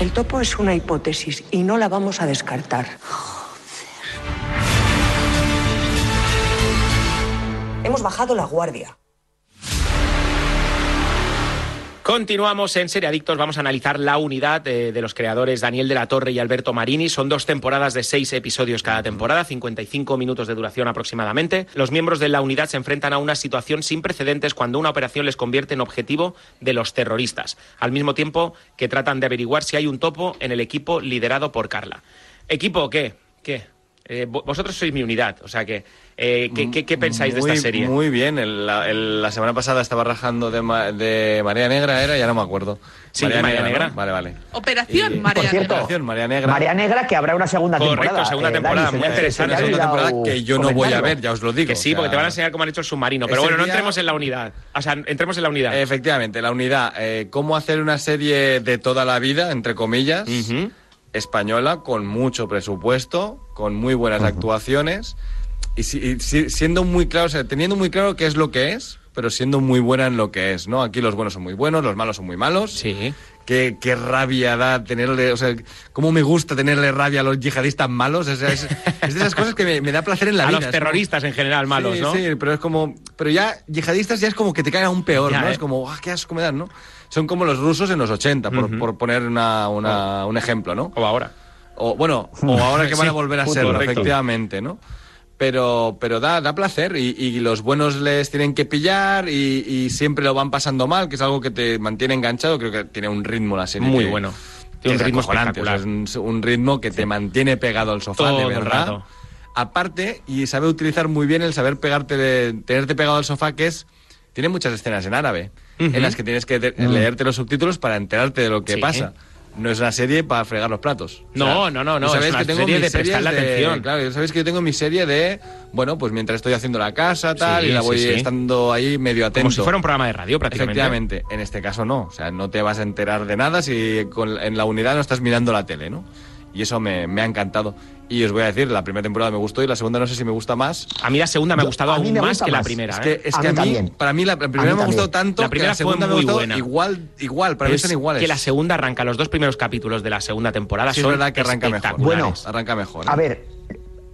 El topo es una hipótesis y no la vamos a descartar. Hemos bajado la guardia. Continuamos en Seriadictos, vamos a analizar la unidad de, de, los creadores Daniel de la Torre y Alberto Marini. Son dos temporadas de seis episodios cada temporada, 55 minutos de duración aproximadamente. Los miembros de la unidad se enfrentan a una situación sin precedentes cuando una operación les convierte en objetivo de los terroristas, al mismo tiempo que tratan de averiguar si hay un topo en el equipo liderado por Carla. ¿Equipo qué? ¿Qué? Eh, vosotros sois mi unidad, o sea que eh, ¿qué, qué, qué, pensáis muy, de esta serie? Muy bien, el, el, la semana pasada estaba rajando de, ma, de María Negra, era, ya no me acuerdo. Sí, María, María Negra. Negra. ¿no? Vale, vale. Operación Y- María Por cierto, Negra. Operación María Negra. María Negra, que habrá una segunda Correcto, temporada. segunda eh, temporada, Dani, muy interesante. Una segunda temporada que yo no voy a ver, ya os lo digo. Que sí, o sea, porque te van a enseñar cómo han hecho el submarino. Pero bueno, no día- entremos en la unidad. O sea, entremos en la unidad. Efectivamente, la unidad. eh, ¿Cómo hacer una serie de toda la vida, entre comillas, Ujú. Española, con mucho presupuesto, con muy buenas actuaciones y, si- si- siendo muy claro, o sea, teniendo muy claro qué es lo que es, pero siendo muy buena en lo que es, ¿no? Aquí los buenos son muy buenos, los malos son muy malos. Sí. Qué, qué rabia da tenerle, o sea, cómo me gusta tenerle rabia a los yihadistas malos. O sea, es, es de esas cosas que me, me da placer en la a vida. los es como- terroristas en general malos, sí, ¿no? Sí, pero es como. Pero ya, yihadistas ya es como que te caen aún peor, Ya, ¿no? ¿eh? Es como, ah, qué asco me dan, ¿no? Son como los rusos en los 80, por, Ujú. por poner una, una- un ejemplo, ¿no? O ahora. O bueno, o ahora que van a Sí, volver a serlo, correcto. efectivamente, ¿no? Pero, pero da, da placer y, y los buenos les tienen que pillar y, y siempre lo van pasando mal, que es algo que te mantiene enganchado. Creo que tiene un ritmo la serie. Muy que- bueno. Tiene un ritmo o sea, es un, un ritmo que te mantiene pegado al sofá, Todo de verdad. Aparte, y sabe utilizar muy bien el saber pegarte de- tenerte pegado al sofá, que es. Tiene muchas escenas en árabe, En las que tienes que te- leerte los subtítulos para enterarte de lo que Sí. pasa. No es una serie para fregar los platos. No, no, no, no, y sabéis es una que tengo serie de series prestarle atención. Claro, sabéis que yo tengo mi serie de, bueno, pues mientras estoy haciendo la casa, tal, Sí, y la voy sí. estando ahí medio atento. Como si fuera un programa de radio, prácticamente. Efectivamente, en este caso no. O sea, no te vas a enterar de nada si con- en la unidad no estás mirando la tele, ¿no? Y eso me, me ha encantado. Y os voy a decir, la primera temporada me gustó y la segunda no sé si me gusta más. A mí la segunda me ha gustado aún me más que la más. primera. Es ¿eh? que, es A que a mí para mí, la, la primera mí me ha gustado tanto La primera que la segunda fue me ha muy gustado buena. igual, igual, para Pero mí es son iguales. que la segunda arranca, los dos primeros capítulos de la segunda temporada Sí, es son verdad que arranca mejor. Bueno, Arranca mejor. ¿eh? A ver,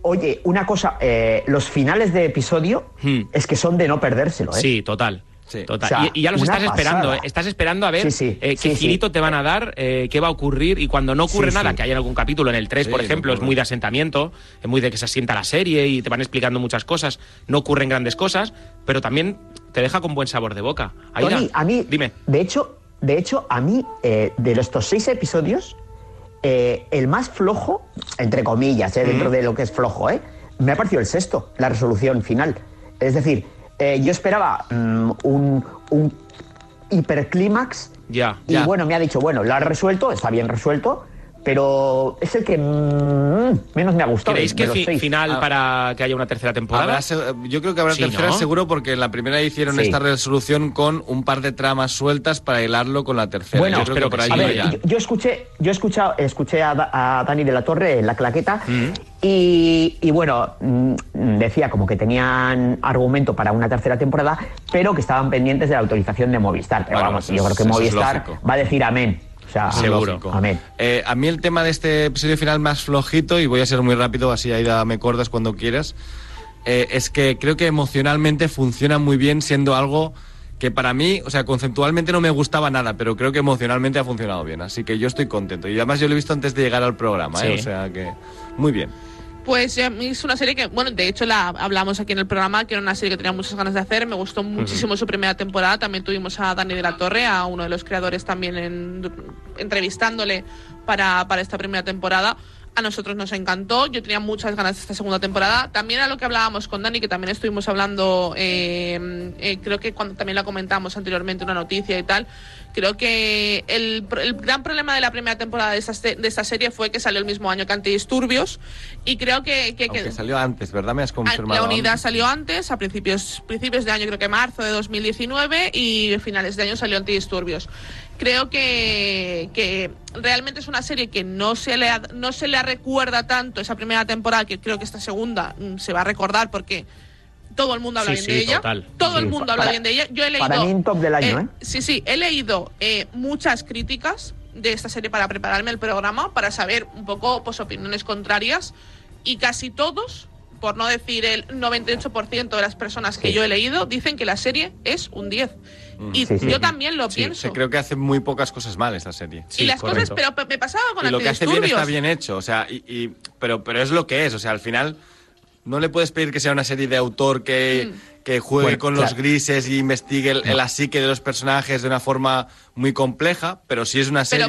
oye, una cosa, eh, los finales de episodio Hmm. es que son de no perdérselo, ¿eh? Sí, total. Sí. Total. O sea, y, y ya los estás esperando. ¿eh? Estás esperando a ver Sí, sí, eh, qué girito te van a dar, eh, qué va a ocurrir. Y cuando no ocurre nada, que hay en algún capítulo, en el 3, Sí, por no ejemplo, es muy de asentamiento, es muy de que se asienta la serie y te van explicando muchas cosas. No ocurren grandes cosas, pero también te deja con buen sabor de boca. Aida, Tony, a mí, Dime. de hecho, de hecho, a mí, de estos seis episodios, el más flojo, entre comillas, dentro de lo que es flojo, me ha parecido el sexto, la resolución final. Es decir, eh, yo esperaba mm, un, un hiperclímax Ya, y ya. bueno, me ha dicho, bueno, lo ha resuelto, está bien resuelto, pero es el que mm, menos me ha gustado. ¿Creéis que los fi- seis. final Ah. para que haya una tercera temporada? Yo creo que habrá Sí, tercera ¿no? seguro porque en la primera hicieron Sí. esta resolución con un par de tramas sueltas para hilarlo con la tercera. Bueno, yo creo que por ahí. A va ver, ya. yo, yo escuché, yo he escuchado, escuché a, Da- a Dani de la Torre en la claqueta Mm. y, y bueno, mm, decía como que tenían argumento para una tercera temporada, pero que estaban pendientes de la autorización de Movistar. Pero Bueno, vamos, yo creo que Movistar va a decir amén. Sea, Seguro. Amén. Eh, a mí el tema de este episodio final más flojito, y voy a ser muy rápido, así Aida me cortas cuando quieras, eh, es que creo que emocionalmente funciona muy bien siendo algo que para mí, o sea, conceptualmente no me gustaba nada, pero creo que emocionalmente ha funcionado bien. Así que yo estoy contento. Y además yo lo he visto antes de llegar al programa, ¿eh? Sí. o sea que muy bien. Pues eh, es una serie que, bueno, de hecho la hablamos aquí en el programa, que era una serie que tenía muchas ganas de hacer. Me gustó muchísimo su primera temporada. También tuvimos a Dani de la Torre, a uno de los creadores también en- entrevistándole para, para esta primera temporada. A nosotros nos encantó. Yo tenía muchas ganas de esta segunda temporada. También a lo que hablábamos con Dani, que también estuvimos hablando, eh, eh, creo que cuando también la comentamos anteriormente, una noticia y tal. Creo que el, el gran problema de la primera temporada de esta, de esta serie fue que salió el mismo año que Antidisturbios. Y creo que, que- salió antes, ¿verdad? Me has Ah, confirmado. La unidad salió antes, a principios, principios de año, creo que marzo de 2019, y finales de año salió Antidisturbios. Creo que, que realmente es una serie que no se, le ha- no se le recuerda tanto esa primera temporada, que creo que esta segunda mm, se va a recordar porque todo el mundo habla Sí, bien sí, de ella. total. Todo el Sí, mundo para- habla bien de ella. Yo he leído. para mí un top del año, ¿eh? Sí, sí, he leído eh, muchas críticas de esta serie para prepararme el programa, para saber un poco pues, opiniones contrarias, y casi todos, por no decir el 98% de las personas que Sí. yo he leído, dicen que la serie es un 10. Y Sí, sí. yo también lo Sí, pienso. sí, creo que hace muy pocas cosas mal esta serie. y las cosas, pero pe- me pasaba con y lo que hace bien está bien hecho, o sea, y, y- pero, pero es lo que es, o sea, al final no le puedes pedir que sea una serie de autor que, Mm. que juegue Bueno, con los grises y investigue el, la psique de los personajes de una forma muy compleja, pero sí es una serie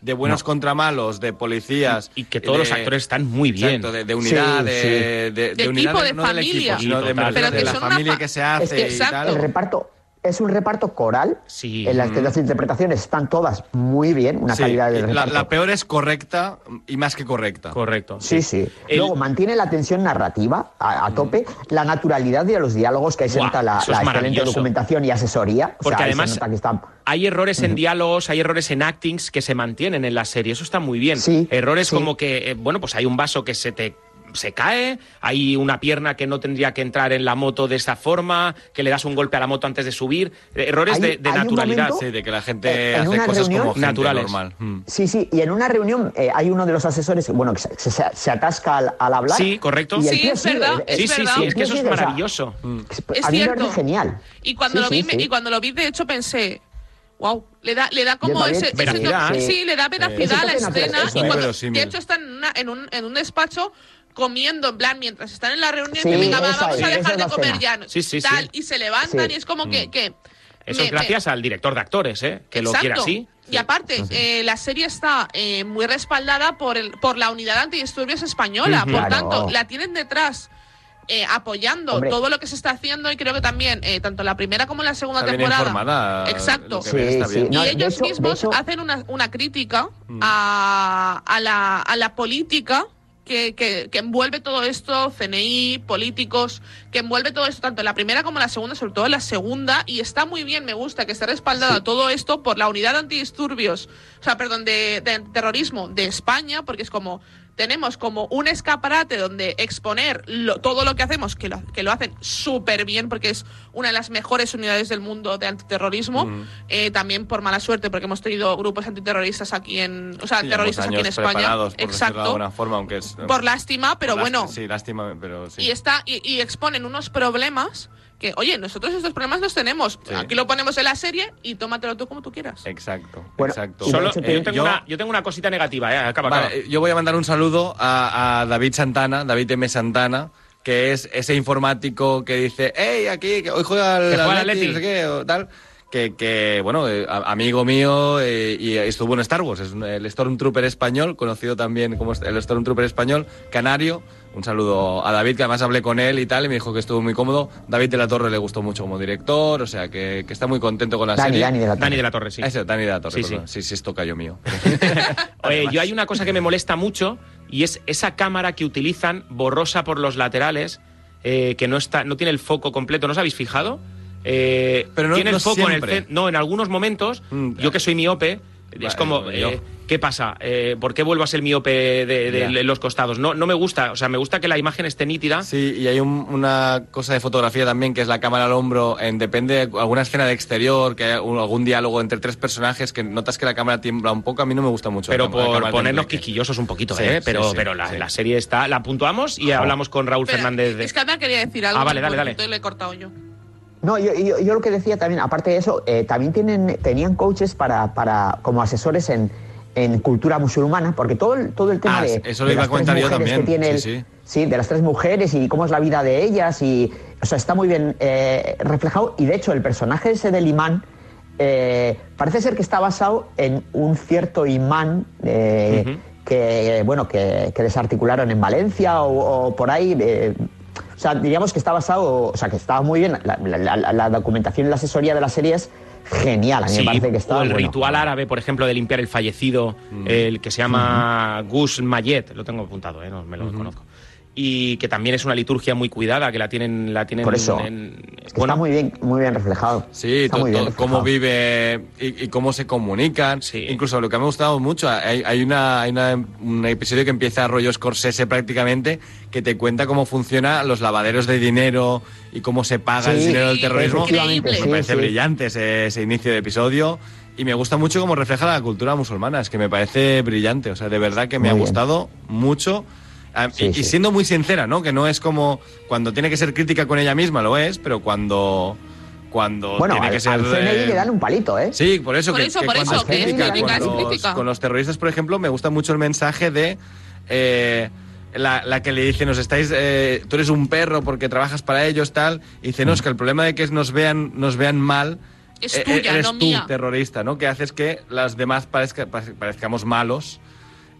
de buenos contra malos, de policías. Y que todos de- los actores están muy bien. Exacto, de, de unidad, Sí, de, sí. de, de De unidad, equipo, de no del familia. equipo, sino Sí, de, total. de Pero que la familia fa- que se hace Es que y exacto. tal. El reparto es un reparto coral. Sí. En las que las interpretaciones están todas muy bien, una Sí, calidad de la, reparto. la peor es correcta y más que correcta. Correcto. Sí, sí. El- Luego mantiene la tensión narrativa a, a tope, la naturalidad de los diálogos que ahí se Buah, nota la, la excelente documentación y asesoría. O Porque sea, además nota que está- hay errores en diálogos, hay errores en actings que se mantienen en la serie. Eso está muy bien. Sí, errores sí. como que, eh, bueno, pues hay un vaso que se te se cae, hay una pierna que no tendría que entrar en la moto de esa forma, que le das un golpe a la moto antes de subir. Eh, Errores Hay- de, de hay un naturalidad. momento- Sí, de que la gente Eh, hace cosas reunión- como gente Naturales. normal. Mm. Sí, sí, y en una reunión eh, hay uno de los asesores, bueno, que se, se- se atasca al, al hablar. Sí, correcto. y el Sí, tío es sigue, verdad, eh, es sí, sí, verdad. sí, es que eso es maravilloso. Es a mí me cierto. genial. Y cuando Sí, lo vi, sí, me- sí. y cuando lo vi, de hecho pensé, wow, le da, le da como ese, Sí. sí, le da veracidad a la escena. Y es. cuando, de hecho están en, una- en un, en un despacho comiendo, en plan, mientras están en la reunión, Sí, que venga, va, vamos a dejar de comer ya. Sí, sí, tal, sí. Y se levantan Sí. y es como que... que Eso es gracias al director de actores, ¿eh? que lo quiere Exacto. así. Y aparte, eh, la serie está eh, muy respaldada por, el, por la unidad antidisturbios española. Por Claro. tanto, la tienen detrás eh, apoyando Hombre. todo lo que se está haciendo y creo que también, eh, tanto la primera como la segunda Está bien temporada. informada, Exacto. lo está bien. sí. No, y ellos hecho- mismos hecho- hacen una, una crítica Mm. a, a la, a la política que, que- que envuelve todo esto, CNI, políticos, que envuelve todo esto, tanto en la primera como en la segunda, sobre todo en la segunda, y está muy bien, me gusta que esté respaldada todo esto por la unidad antidisturbios, o sea, perdón, de, de terrorismo de España, porque es como, tenemos como un escaparate donde exponer lo- todo lo que hacemos, que lo, que lo hacen súper bien, porque es una de las mejores unidades del mundo de antiterrorismo, eh, también por mala suerte, porque hemos tenido grupos antiterroristas aquí en, o sea, Sí, terroristas aquí en España. por de Exacto. alguna forma, aunque es... Por lástima, pero por bueno. Sí, lástima, pero sí. Y está y, y exponen unos problemas que, oye, nosotros estos problemas los tenemos. Sí. Aquí lo ponemos en la serie y tómatelo tú como tú quieras. Exacto, Bueno, exacto. Solo- hecho yo, te- tengo yo- una, yo tengo una cosita negativa, ¿eh? Acaba, Vale, acaba. eh, yo voy a mandar un saludo a, a David Santana, David M. Santana, que es ese informático que dice, hey, aquí, que hoy juega el Que juega el Atleti", Atleti. no sé qué, o tal. Que, que, bueno, eh, a- amigo mío eh, y estuvo en Star Wars, es un- el Stormtrooper español, conocido también como el Stormtrooper español, canario. Un saludo a David, que además hablé con él y tal, y me dijo que estuvo muy cómodo. David de la Torre le gustó mucho como director, o sea, que, que está muy contento con la Dani, serie. Dani de la Torre. Dani de la Torre, sí. Ese, Dani de la Torre, Sí, sí. sí, sí, es tocayo mío. Oye, yo hay una cosa que me molesta mucho y es esa cámara que utilizan borrosa por los laterales, eh, que no está, no tiene el foco completo. ¿No os habéis fijado? Eh, Pero no- tiene no el foco siempre. en el No, en algunos momentos. Mm, yo que soy miope. Es como, eh, ¿qué pasa? Eh, ¿Por qué vuelvo a ser miope de, de- Ya. de los costados? No, no me gusta, o sea, me gusta que la imagen esté nítida. Sí, y hay un- una cosa de fotografía también que es la cámara al hombro. En, depende de alguna escena de exterior, que haya un- algún diálogo entre tres personajes que notas que la cámara tiembla un poco. A mí no me gusta mucho. Pero por ponernos quisquillosos un poquito, Sí, ¿eh? Pero, sí, pero la, sí. la serie está. La puntuamos y hablamos con Raúl Espera, Fernández de. Es que Alba quería decir algo. Ah, vale, dale, dale. le he cortado yo. No, yo, yo, yo lo que decía también, aparte de eso, eh, también tienen, tenían coaches para, para como asesores en, en cultura musulmana, porque todo el, todo el tema Ah, de, eso de iba a las yo también, que tiene el- sí, de las tres mujeres y cómo es la vida de ellas y, o sea, está muy bien eh, reflejado y de hecho el personaje ese del imán eh, parece ser que está basado en un cierto imán eh, que, bueno, que, que desarticularon en Valencia o, o por ahí. O sea, diríamos que está basado, o sea, que estaba muy bien. La, la- la- la documentación y la asesoría de la serie es genial. A mí Sí, me parece que está o el bueno. ritual árabe, por ejemplo, de limpiar el fallecido, el que se llama Gus Mayet, lo tengo apuntado, ¿eh? no me lo conozco. Y que también es una liturgia muy cuidada, que la tienen, la tienen Por eso. en- Es que está muy bien, muy bien reflejado. Sí, Está muy bien to- cómo reflejado. vive y, y cómo se comunican. Incluso lo que me ha gustado mucho, hay, hay una, hay una- un episodio que empieza a rollo Scorsese prácticamente, que te cuenta cómo funcionan los lavaderos de dinero y cómo se paga el Sí, dinero del terrorismo. me sí, parece sí. brillante ese, ese inicio de episodio. Y me gusta mucho cómo refleja la cultura musulmana, es que me parece brillante. O sea, de verdad que me Muy ha bien. gustado mucho. Ah, Sí, y, y sí. siendo muy sincera, ¿no? Que no es como cuando tiene que ser crítica con ella misma, lo es, pero cuando cuando Bueno, tiene al, que ser al CNI eh, le dan un palito, ¿eh? Sí, por eso Por que, eso, que por cuando eso, es que es crítica crítica, con, es los, crítica. con los terroristas, por ejemplo, me gusta mucho el mensaje de eh, la, la que le dice, nos estáis, eh, tú eres un perro porque trabajas para ellos, tal, y dice, no, es que el problema de que nos vean, nos vean mal Es eh, tuya, eres no tú, mía. terrorista, ¿no? Que haces que las demás parezca- pare- parezcamos malos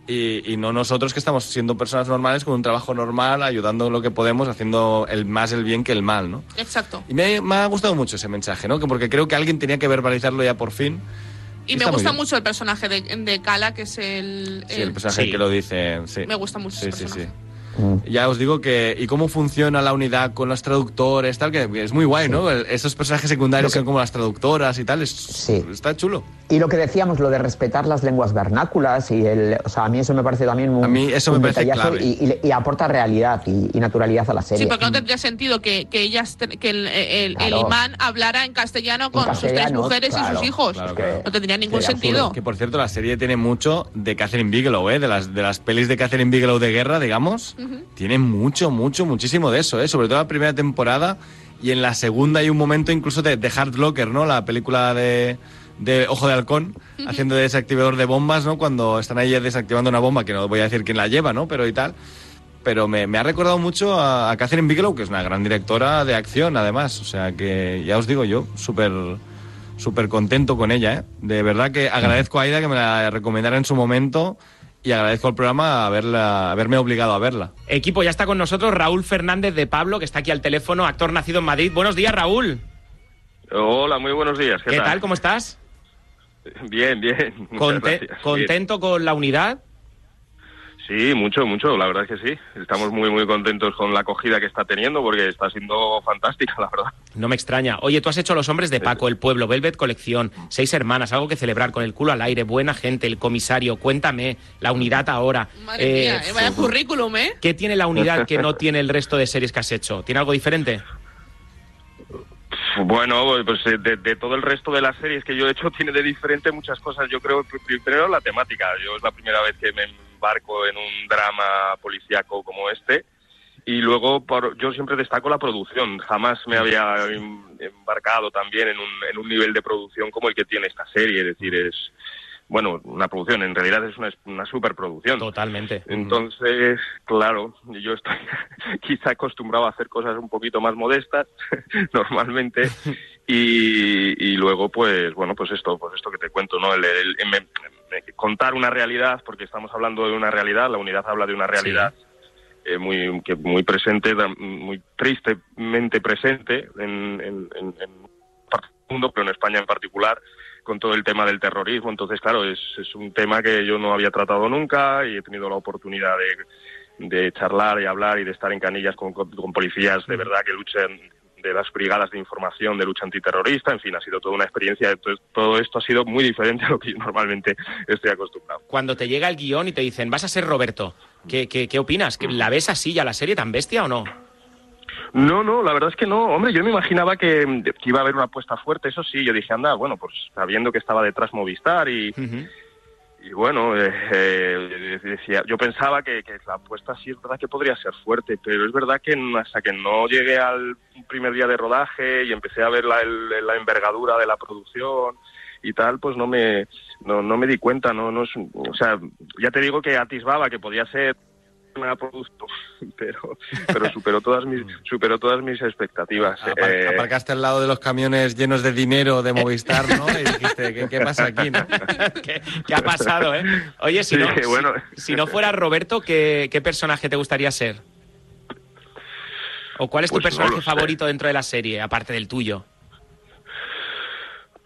y, y no nosotros que estamos siendo personas normales con un trabajo normal, ayudando lo que podemos, haciendo el más el bien que el mal, ¿no? Exacto. Y me, me ha gustado mucho ese mensaje, ¿no? Que porque creo que alguien tenía que verbalizarlo ya por fin. Y Está me gusta mucho el personaje de, de Kala, que es el... Sí, el personaje Sí. que lo dice. Sí. Me gusta mucho Sí, ese sí, sí. Personaje. Ya os digo que. ¿Y cómo funciona la unidad con los traductores? Tal, que es muy guay, ¿no? El- Esos personajes secundarios son como las traductoras y tal. es- Está chulo. Y lo que decíamos, lo de respetar las lenguas vernáculas y el, o sea, a mí eso me parece también un, A mí eso un me parece clave. y, y y aporta realidad y, y naturalidad a la serie. Sí, porque no tendría sentido que, que ellas, que el, el- el Claro. imán hablara en castellano con sus tres castellano, mujeres y claro, sus hijos. claro, claro. No tendría ningún sentido. Que por cierto, la serie tiene mucho de Catherine Bigelow, ¿eh? De las, de las pelis de Catherine Bigelow de guerra, digamos. Tiene mucho, mucho, muchísimo de eso, ¿eh? Sobre todo la primera temporada y en la segunda hay un momento incluso de, de Hard Locker, ¿no? La película de, de Ojo de Halcón, haciendo de desactivador de bombas, ¿no? Cuando están ahí desactivando una bomba, que no voy a decir quién la lleva, ¿no? Pero y tal. Pero me, me ha recordado mucho a, a Catherine Bigelow, que es una gran directora de acción, además. O sea que ya os digo yo, súper súper contento con ella, ¿eh? De verdad que agradezco a Aida que me la recomendara en su momento y agradezco al programa haberla, haberme obligado a verla. Equipo, ya está con nosotros Raúl Fernández de Pablo, que está aquí al teléfono, actor nacido en Madrid. Buenos días, Raúl. Hola, muy buenos días. ¿Qué, ¿Qué tal? ¿Cómo estás? Bien, bien. muchas Conte- gracias. ¿Contento con la unidad? Sí, mucho, mucho. La verdad es que sí. Estamos muy, muy contentos con la acogida que está teniendo porque está siendo fantástica, la verdad. No me extraña. Oye, tú has hecho Los Hombres de Paco, El Pueblo, Velvet Colección, Seis Hermanas, algo que celebrar, con el culo al aire, buena gente, el comisario, cuéntame, la unidad ahora. Madre Eh, mía, eh, vaya currículum, ¿eh? ¿Qué tiene la unidad que no tiene el resto de series que has hecho? ¿Tiene algo diferente? Bueno, pues eh, de, de todo el resto de las series que yo he hecho tiene de diferente muchas cosas. Yo creo, pr- primero la temática. Yo es la primera vez que me embarco en un drama policíaco como este. Y luego por- yo siempre destaco la producción. Jamás me había em- embarcado también en un, en un nivel de producción como el que tiene esta serie. Es decir, es, bueno, una producción, en realidad es una, una superproducción. Totalmente. Entonces, claro, yo estoy quizá acostumbrado a hacer cosas un poquito más modestas normalmente y, y luego pues bueno pues esto pues esto que te cuento no el, el- el- me- contar una realidad porque estamos hablando de una realidad la unidad habla de una realidad eh, muy que muy presente muy tristemente presente en, en, en- en parte del mundo pero en España en particular con todo el tema del terrorismo. Entonces, claro, es, es un tema que yo no había tratado nunca y he tenido la oportunidad de, de charlar y hablar y de estar en canillas con, con- con policías de verdad que luchan de las brigadas de información de lucha antiterrorista. En fin, ha sido toda una experiencia. Entonces, todo esto ha sido muy diferente a lo que yo normalmente estoy acostumbrado. Cuando te llega el guion y te dicen, vas a ser Roberto, ¿qué, qué, qué opinas? ¿Que ¿La ves así ya la serie tan bestia o no? No, no, la verdad es que no. Hombre, yo me imaginaba que, que iba a haber una apuesta fuerte, eso sí. Yo dije, anda, bueno, pues sabiendo que estaba detrás Movistar y, y bueno, eh, eh, decía, yo pensaba que, que la apuesta sí es verdad que podría ser fuerte, pero es verdad que hasta que no llegué al primer día de rodaje y empecé a ver la, la envergadura de la producción y tal, pues no me no, no me di cuenta, no no o sea, ya te digo que atisbaba que podía ser una producto, pero pero superó todas mis superó todas mis expectativas. Apar- Eh, Aparcaste al lado de los camiones llenos de dinero de Movistar, ¿no? Y dijiste, ¿qué, qué pasa aquí, no? ¿Qué, qué ha pasado, eh? Oye, si, Sí, no, si- bueno. si, no fuera Roberto, ¿qué, qué personaje te gustaría ser? ¿O cuál es tu Pues personaje favorito dentro de la serie, aparte del tuyo?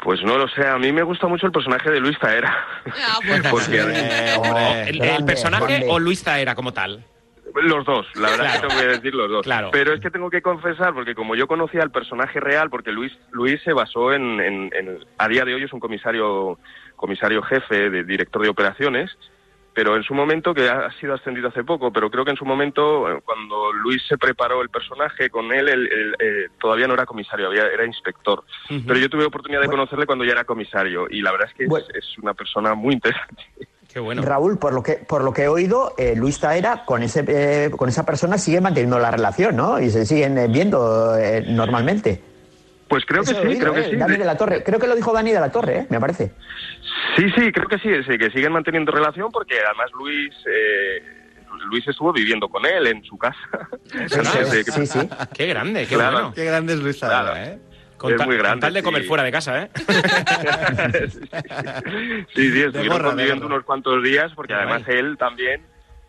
Pues no lo sé, a mí me gusta mucho el personaje de Luis Taera. Porque ¿El, el personaje o Luis Zaera como tal? los dos, la verdad Claro. que tengo que decir los dos. Claro. Pero es que tengo que confesar, porque como yo conocía al personaje real, porque Luis Luis se basó en, en- en- a día de hoy es un comisario comisario jefe, de director de operaciones, pero en su momento, que ha sido ascendido hace poco, pero creo que en su momento, eh, cuando Luis se preparó el personaje, con él, él- él, eh, todavía no era comisario, había, era inspector. Pero yo tuve oportunidad de conocerle cuando ya era comisario, y la verdad es que Bueno. es, una persona muy interesante. Qué bueno. Raúl, por lo que por lo que he oído, eh, Luis Taera con ese eh, con esa persona sigue manteniendo la relación, ¿no? Y se siguen eh, viendo eh, normalmente. Pues creo que sí, creo que sí. Dani de la Torre, creo que lo dijo Dani de la Torre, ¿eh? me parece. Sí, sí, creo que sí, sí, que siguen manteniendo relación porque además Luis eh, Luis estuvo viviendo con él en su casa. Sí, sí. Qué grande, qué Claro. bueno. Qué grande es Luis Claro. Zaera, ¿eh? Con, Es ta- muy con grande, tal de comer sí. fuera de casa, ¿eh? Sí, sí, estuvieron conviviendo unos cuantos días porque además él también,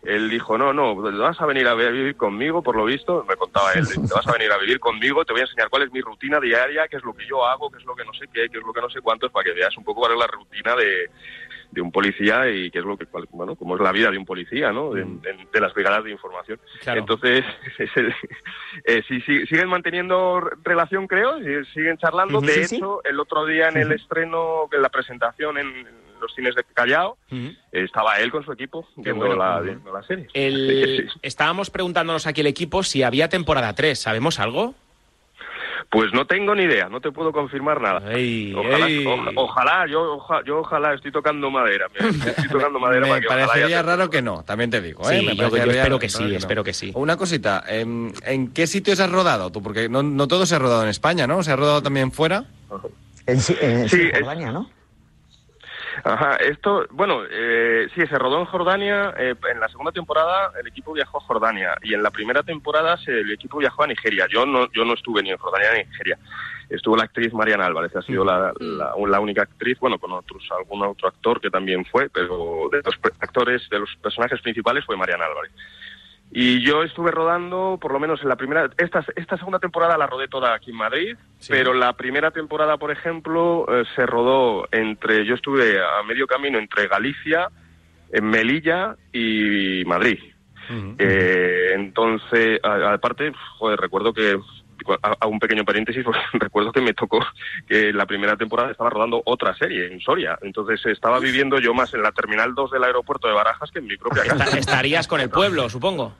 él dijo, no, no, vas a venir a vivir conmigo, por lo visto, me contaba él, te vas a venir a vivir conmigo, te voy a enseñar cuál es mi rutina diaria, qué es lo que yo hago, qué es lo que no sé qué, qué es lo que no sé cuántos, para que veas un poco cuál es la rutina de, de un policía y qué es lo que, cuál- bueno, cómo es la vida de un policía, ¿no? De, de- de las brigadas de información. Claro. Entonces, es el- eh, sí, siguen manteniendo re- relación, creo, siguen charlando. De Sí, sí. hecho, el otro día en el estreno, en la presentación en los cines de Callao, eh, estaba él con su equipo viendo, bueno. la, Ujú. viendo la serie. El- sí. Estábamos preguntándonos aquí el equipo si había temporada 3. ¿Sabemos algo? Pues no tengo ni idea, no te puedo confirmar nada. Ey, ojalá, ey. oja- ojalá, yo, oja- yo ojalá estoy tocando madera. mira, estoy tocando madera para Me que parecería raro que no, también te digo. Sí, ¿eh? Me yo- yo parecería espero que sí, no. espero que sí. Una cosita, ¿en, en qué sitios has rodado tú? Porque no, no todo se ha rodado en España, ¿no? ¿Se ha rodado también fuera? En, sí- en Sí, Jordania, ¿no? Ajá, esto, bueno, eh, sí, se rodó en Jordania. eh, en la segunda temporada el equipo viajó a Jordania y en la primera temporada se- el equipo viajó a Nigeria. Yo no, yo no estuve ni en Jordania ni en Nigeria. Estuvo la actriz Mariana Álvarez, ha sido la, la, la única actriz, bueno, con otros, algún otro actor que también fue, pero de los actores, de los personajes principales fue Mariana Álvarez. Y yo estuve rodando, por lo menos en la primera, esta, esta segunda temporada la rodé toda aquí en Madrid, pero la primera temporada, por ejemplo, eh, se rodó entre, yo estuve a medio camino entre Galicia, en Melilla y Madrid. Eh, entonces, aparte, joder, recuerdo que, a, un pequeño paréntesis, porque recuerdo que me tocó que la primera temporada estaba rodando otra serie en Soria. Entonces estaba viviendo yo más en la Terminal 2 del aeropuerto de Barajas que en mi propia casa. Esta- Estarías con el pueblo, supongo.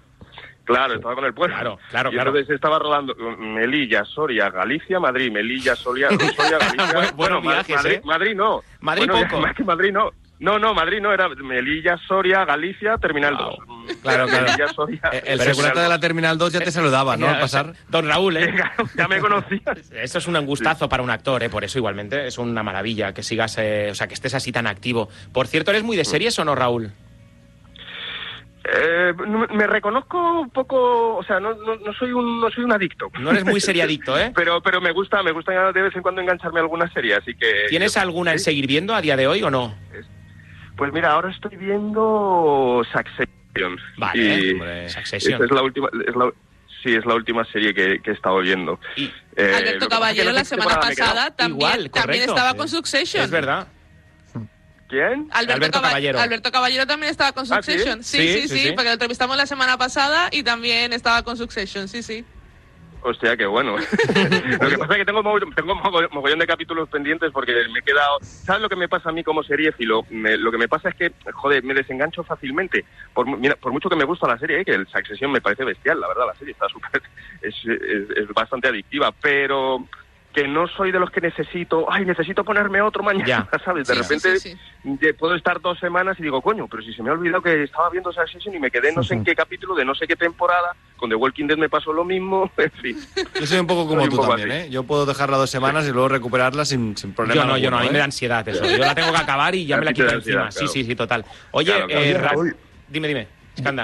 Claro, estaba con el pueblo. Claro, claro, y claro. entonces estaba rodando Melilla, Soria, Galicia, Madrid, Melilla, Soria, Soria, Galicia. Bueno, viajes, Madrid, ¿eh? Madrid no. Madrid Bueno, poco. más que Madrid no. No, no, Madrid no, era Melilla, Soria, Galicia, Terminal 2. Claro, claro. Melilla, Soria, El Terminal segurata de 2. la Terminal 2 ya te saludaba, ¿no? Ya, Al pasar. Don Raúl, ¿eh? Ya me conocías. Esto es un angustazo para un actor, ¿eh? Por eso igualmente es una maravilla que sigas, eh, o sea, que estés así tan activo. Por cierto, ¿eres muy de series o no, Raúl? Eh, me reconozco un poco, o sea, no, no, no soy un no soy un adicto. No eres muy seriadicto, ¿eh? pero pero me gusta, me gusta de vez en cuando engancharme a alguna serie, así que ¿Tienes alguna en seguir viendo a día de hoy o no? Pues mira, ahora estoy viendo Succession. Vale, Y hombre, Succession. esa es la última, es la- sí, es la última serie que, que he estado viendo. Eh, lo que Alberto que Caballero la semana pasada también, Igual, también estaba Sí. con Succession. Es verdad. ¿Quién? Alberto, Alberto Caba- Caballero. Alberto Caballero también estaba con ¿Ah, sí? Succession. sí? Sí, Sí, sí, sí, sí. porque lo entrevistamos la semana pasada y también estaba con Succession, sí, sí. Hostia, qué bueno. lo que pasa es que tengo, tengo mogo- mogollón de capítulos pendientes porque me he quedado... ¿Sabes lo que me pasa a mí como seriéfilo? Me- lo que me pasa es que, joder, me desengancho fácilmente. Por, mira, por mucho que me gusta la serie, ¿eh? que el Succession me parece bestial, la verdad, la serie está súper... Es- es bastante adictiva, pero... que no soy de los que necesito, ay, necesito ponerme otro mañana, ¿sabes? De Sí, repente sí, sí. de- puedo estar dos semanas y digo, coño, pero si se me ha olvidado que estaba viendo esa sesión y me quedé no sé en qué capítulo de no sé qué temporada, con The Walking Dead me pasó lo mismo, en fin. Yo soy un poco como Soy tú poco también, así. ¿eh? Yo puedo dejarla dos semanas y luego recuperarla sin, sin problema. Yo no, yo no, a mí me da ansiedad eso. Yo la tengo que acabar y ya me la quito encima. Sí, sí, sí, total. Oye, Claro, claro. eh, Ra- dime, dime.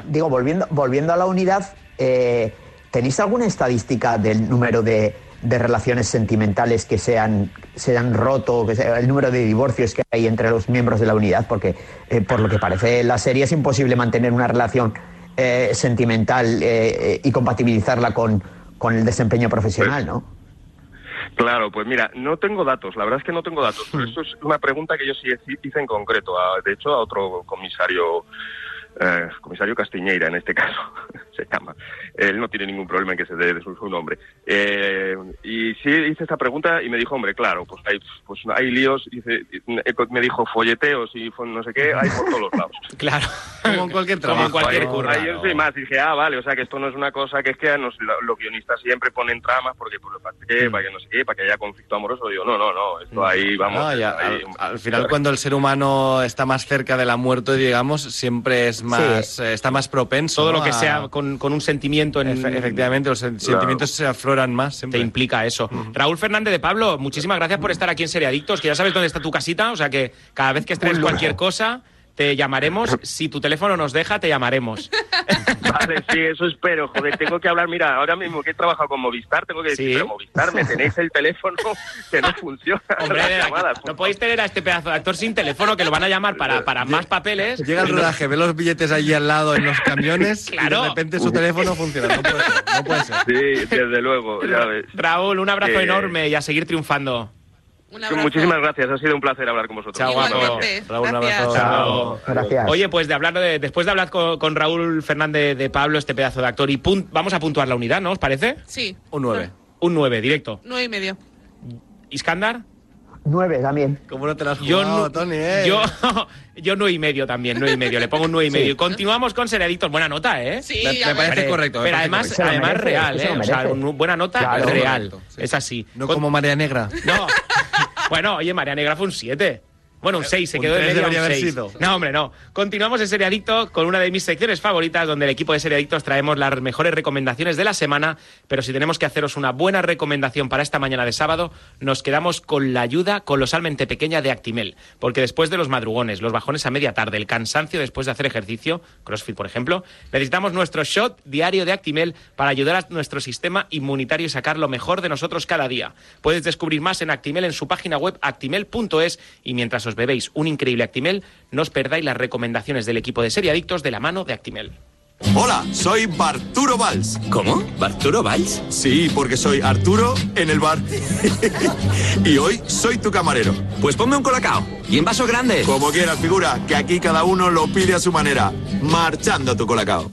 Digo, volviendo, volviendo a la unidad, eh, ¿tenéis alguna estadística del número de, de relaciones sentimentales que se han, se han roto, que se- el número de divorcios que hay entre los miembros de la unidad? Porque, eh, por lo que parece la serie, es imposible mantener una relación eh, sentimental eh, eh, y compatibilizarla con, con el desempeño profesional, ¿no? Claro, pues mira, no tengo datos, la verdad es que no tengo datos, pero eso es una pregunta que yo sí hice en concreto, a- de hecho a otro comisario, eh, comisario Castiñeira en este caso, se llama. Él no tiene ningún problema en que se dé de su, su nombre. Eh, y sí hice esta pregunta y me dijo, hombre, claro, pues hay, pues hay líos, dice, eh, me dijo folleteos y no sé qué, hay por todos los lados. Claro. Como en cualquier Como trabajo. en cualquier curro. Ahí yo soy más, dije, ah, vale, o sea que esto no es una cosa que es que nos- lo- los guionistas siempre ponen tramas porque pues, para qué, para que no sé qué, para que haya conflicto amoroso. Digo, no, no, no, esto ahí vamos. No, ya, ahí- al, al final, cuando el ser humano está más cerca de la muerte, digamos, siempre es más, eh, está más propenso. Todo ¿no? lo que sea con, con un sentimiento en... Efe- efectivamente, los sen- sentimientos se afloran más siempre. Te implica eso. Raúl Fernández de Pablo, muchísimas gracias por estar aquí en Seriadictos, que ya sabes dónde está tu casita, o sea que cada vez que estrenes cualquier cosa, te llamaremos. Si tu teléfono nos deja, te llamaremos. Vale, sí, eso espero. Joder, tengo que hablar. Mira, ahora mismo que he trabajado con Movistar, tengo que decir, Sí. pero Movistar, me tenéis el teléfono que no funciona. Hombre, las llamadas. no podéis tener a este pedazo de actor sin teléfono que lo van a llamar para, para más papeles. Llega el Y rodaje, ve los billetes allí al lado en los camiones y Claro. de repente su teléfono funciona. No puede ser, no puede ser. Sí, desde luego, ya ves. Raúl, un abrazo Eh, enorme y a seguir triunfando. Muchísimas gracias, ha sido un placer hablar con vosotros. Chao, guapo. Igualmente. Raúl, un Gracias. abrazo. Chao. Gracias. Oye, pues de hablar de- después de hablar con, con Raúl Fernández de Pablo, este pedazo de actor, y pun- vamos a puntuar la unidad, ¿no os parece? Sí, Un 9. Un 9, directo. nueve y medio. ¿Iskandar? Nueve también. ¿Cómo no te las has Yo, jugado, nu- Tony, eh? yo, yo nueve y medio también, nueve y medio. Le pongo un nueve y Sí. medio. Y continuamos con Seriadictos. Buena nota, ¿eh? Sí, Me- parece correcto, Pero además, correcto. Además merece, real, ¿eh? O sea, buena nota Claro. real. Correcto, sí. Es así. No Con- como María Negra. No. bueno, oye, María Negra fue un 7. Bueno, un 6, se Un quedó de tres media debería un haber 6. sido. No, hombre, no. Continuamos en Seriadicto con una de mis secciones favoritas, donde el equipo de Seriadictos traemos las mejores recomendaciones de la semana. Pero si tenemos que haceros una buena recomendación para esta mañana de sábado, nos quedamos con la ayuda colosalmente pequeña de Actimel. Porque después de los madrugones, los bajones a media tarde, el cansancio después de hacer ejercicio, CrossFit por ejemplo, necesitamos nuestro shot diario de Actimel para ayudar a nuestro sistema inmunitario y sacar lo mejor de nosotros cada día. Puedes descubrir más en Actimel en su página web actimel.es y mientras os bebéis un increíble Actimel, no os perdáis las recomendaciones del equipo de Seriadictos de la mano de Actimel. Hola, soy Barturo Valls. ¿Cómo? ¿Barturo Valls? Sí, porque soy Arturo en el bar. y hoy soy tu camarero. Pues ponme un colacao. Y en vaso grande. Como quieras, figura, que aquí cada uno lo pide a su manera. Marchando tu colacao.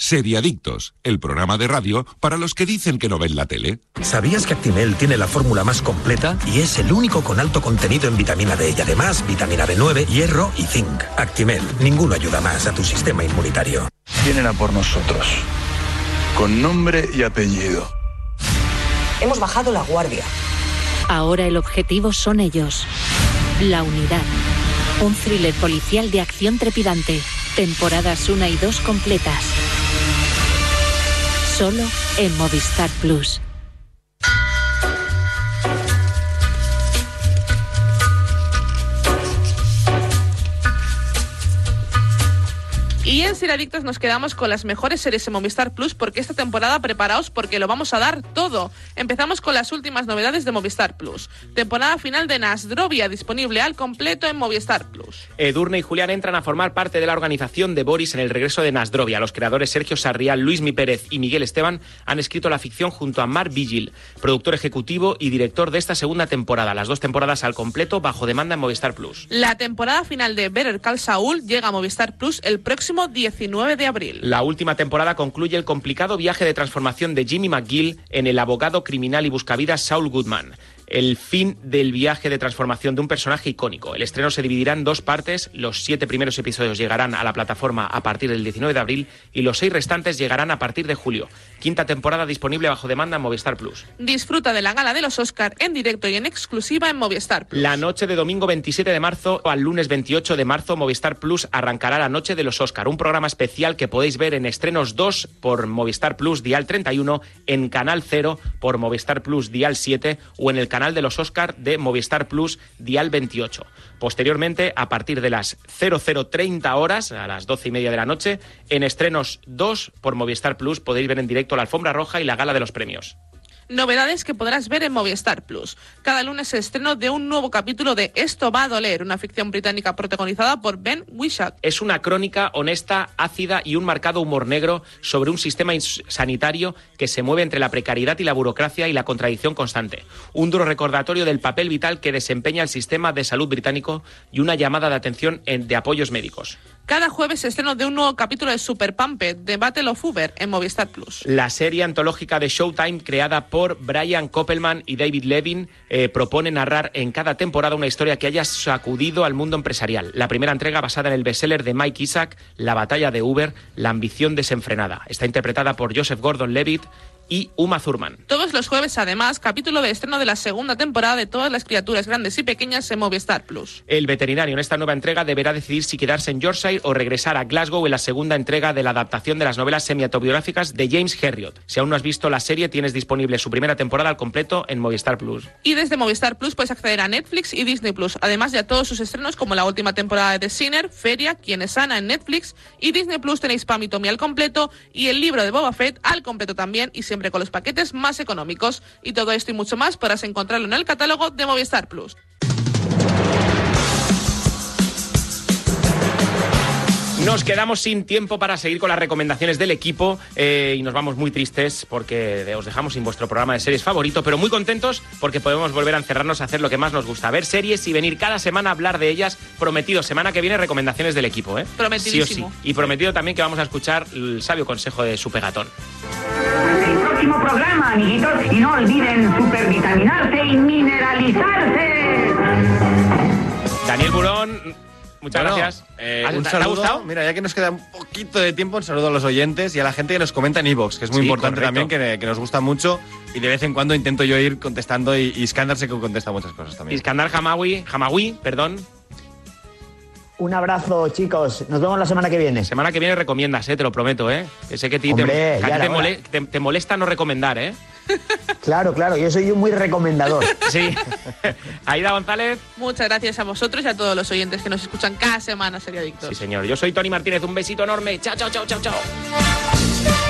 Seriadictos, el programa de radio para los que dicen que no ven la tele. ¿Sabías que Actimel tiene la fórmula más completa y es el único con alto contenido en vitamina D y además vitamina B9, hierro y zinc? Actimel, ninguno ayuda más a tu sistema inmunitario. Vienen a por nosotros. Con nombre y apellido. Hemos bajado la guardia. Ahora el objetivo son ellos. La unidad. Un thriller policial de acción trepidante. Temporadas 1 y 2 completas. Solo en Movistar Plus. Y en Seriadictos nos quedamos con las mejores series en Movistar Plus porque esta temporada preparaos porque lo vamos a dar todo. Empezamos con las últimas novedades de Movistar Plus. Temporada final de Nasdrovia disponible al completo en Movistar Plus. Edurne y Julián entran a formar parte de la organización de Boris en el regreso de Nasdrovia. Los creadores Sergio Sarrial, Luis Mi Pérez y Miguel Esteban han escrito la ficción junto a Mar Vigil, productor ejecutivo y director de esta segunda temporada. Las dos temporadas al completo bajo demanda en Movistar Plus. La temporada final de Better Call Saul llega a Movistar Plus el próximo próximo 19 de abril. La última temporada concluye el complicado viaje de transformación de Jimmy McGill en el abogado criminal y buscavidas Saul Goodman el fin del viaje de transformación de un personaje icónico. El estreno se dividirá en dos partes. Los siete primeros episodios llegarán a la plataforma a partir del 19 de abril y los seis restantes llegarán a partir de julio. Quinta temporada disponible bajo demanda en Movistar Plus. Disfruta de la gala de los Oscar en directo y en exclusiva en Movistar Plus. La noche de domingo 27 de marzo al lunes 28 de marzo, Movistar Plus arrancará la noche de los Oscar, un programa especial que podéis ver en estrenos 2 por Movistar Plus Dial 31, en Canal 0 por Movistar Plus Dial 7 o en el canal de los Oscar de Movistar Plus Dial 28. Posteriormente, a partir de las 0030 horas, a las 12 y media de la noche, en estrenos 2 por Movistar Plus podéis ver en directo la alfombra roja y la gala de los premios novedades que podrás ver en Movistar Plus. Cada lunes estreno de un nuevo capítulo de Esto va a doler, una ficción británica protagonizada por Ben Whishaw. Es una crónica honesta, ácida y un marcado humor negro sobre un sistema sanitario que se mueve entre la precariedad y la burocracia y la contradicción constante. Un duro recordatorio del papel vital que desempeña el sistema de salud británico y una llamada de atención de apoyos médicos. Cada jueves estreno de un nuevo capítulo de Super Pumped, The Battle of Uber, en Movistar Plus. La serie antológica de Showtime, creada por Brian Koppelman y David Levin, eh, propone narrar en cada temporada una historia que haya sacudido al mundo empresarial. La primera entrega, basada en el bestseller de Mike Isaac, La batalla de Uber, La ambición desenfrenada. Está interpretada por Joseph Gordon-Levitt y Uma Thurman. Todos los jueves, además, capítulo de estreno de la segunda temporada de Todas las criaturas grandes y pequeñas en Movistar Plus. El veterinario en esta nueva entrega deberá decidir si quedarse en Yorkshire o regresar a Glasgow en la segunda entrega de la adaptación de las novelas semi-autobiográficas de James Herriot. Si aún no has visto la serie, tienes disponible su primera temporada al completo en Movistar Plus. Y desde Movistar Plus puedes acceder a Netflix y Disney Plus, además de a todos sus estrenos como la última temporada de The Sinner, Feria, Quien es Ana en Netflix y Disney Plus tenéis Pam y Tommy al completo y el libro de Boba Fett al completo también y siempre con los paquetes más económicos. Y todo esto y mucho más podrás encontrarlo en el catálogo de Movistar Plus. Nos quedamos sin tiempo para seguir con las recomendaciones del equipo eh, y nos vamos muy tristes porque os dejamos sin vuestro programa de series favorito, pero muy contentos porque podemos volver a encerrarnos a hacer lo que más nos gusta, ver series y venir cada semana a hablar de ellas. Prometido, semana que viene recomendaciones del equipo, ¿eh? Prometidísimo. Y prometido también que vamos a escuchar el sabio consejo de su pegatón. Próximo programa, amiguitos, y no olviden supervitaminarse y mineralizarse. Daniel Burón Muchas gracias. Eh, un saludo. Mira, ya que nos queda un poquito de tiempo, un saludo a los oyentes y a la gente que nos comenta en Evox, que es muy importante también, que, nos gusta mucho. Y de vez en cuando intento yo ir contestando y, y Iskandar sé que contesta muchas cosas también. Iskandar Hamawi, Hamawi, perdón. Un abrazo, chicos. Nos vemos la semana que viene. Semana que viene recomiendas, ¿eh? te lo prometo, ¿eh? Que sé que, te, te, molesta no recomendar, ¿eh? Claro, claro, yo soy muy recomendador. Sí. Aida González. Muchas gracias a vosotros y a todos los oyentes que nos escuchan cada semana, Seriadictos. Sí, señor. Yo soy Tony Martínez. Un besito enorme. Chao, chao, chao, chao, chao.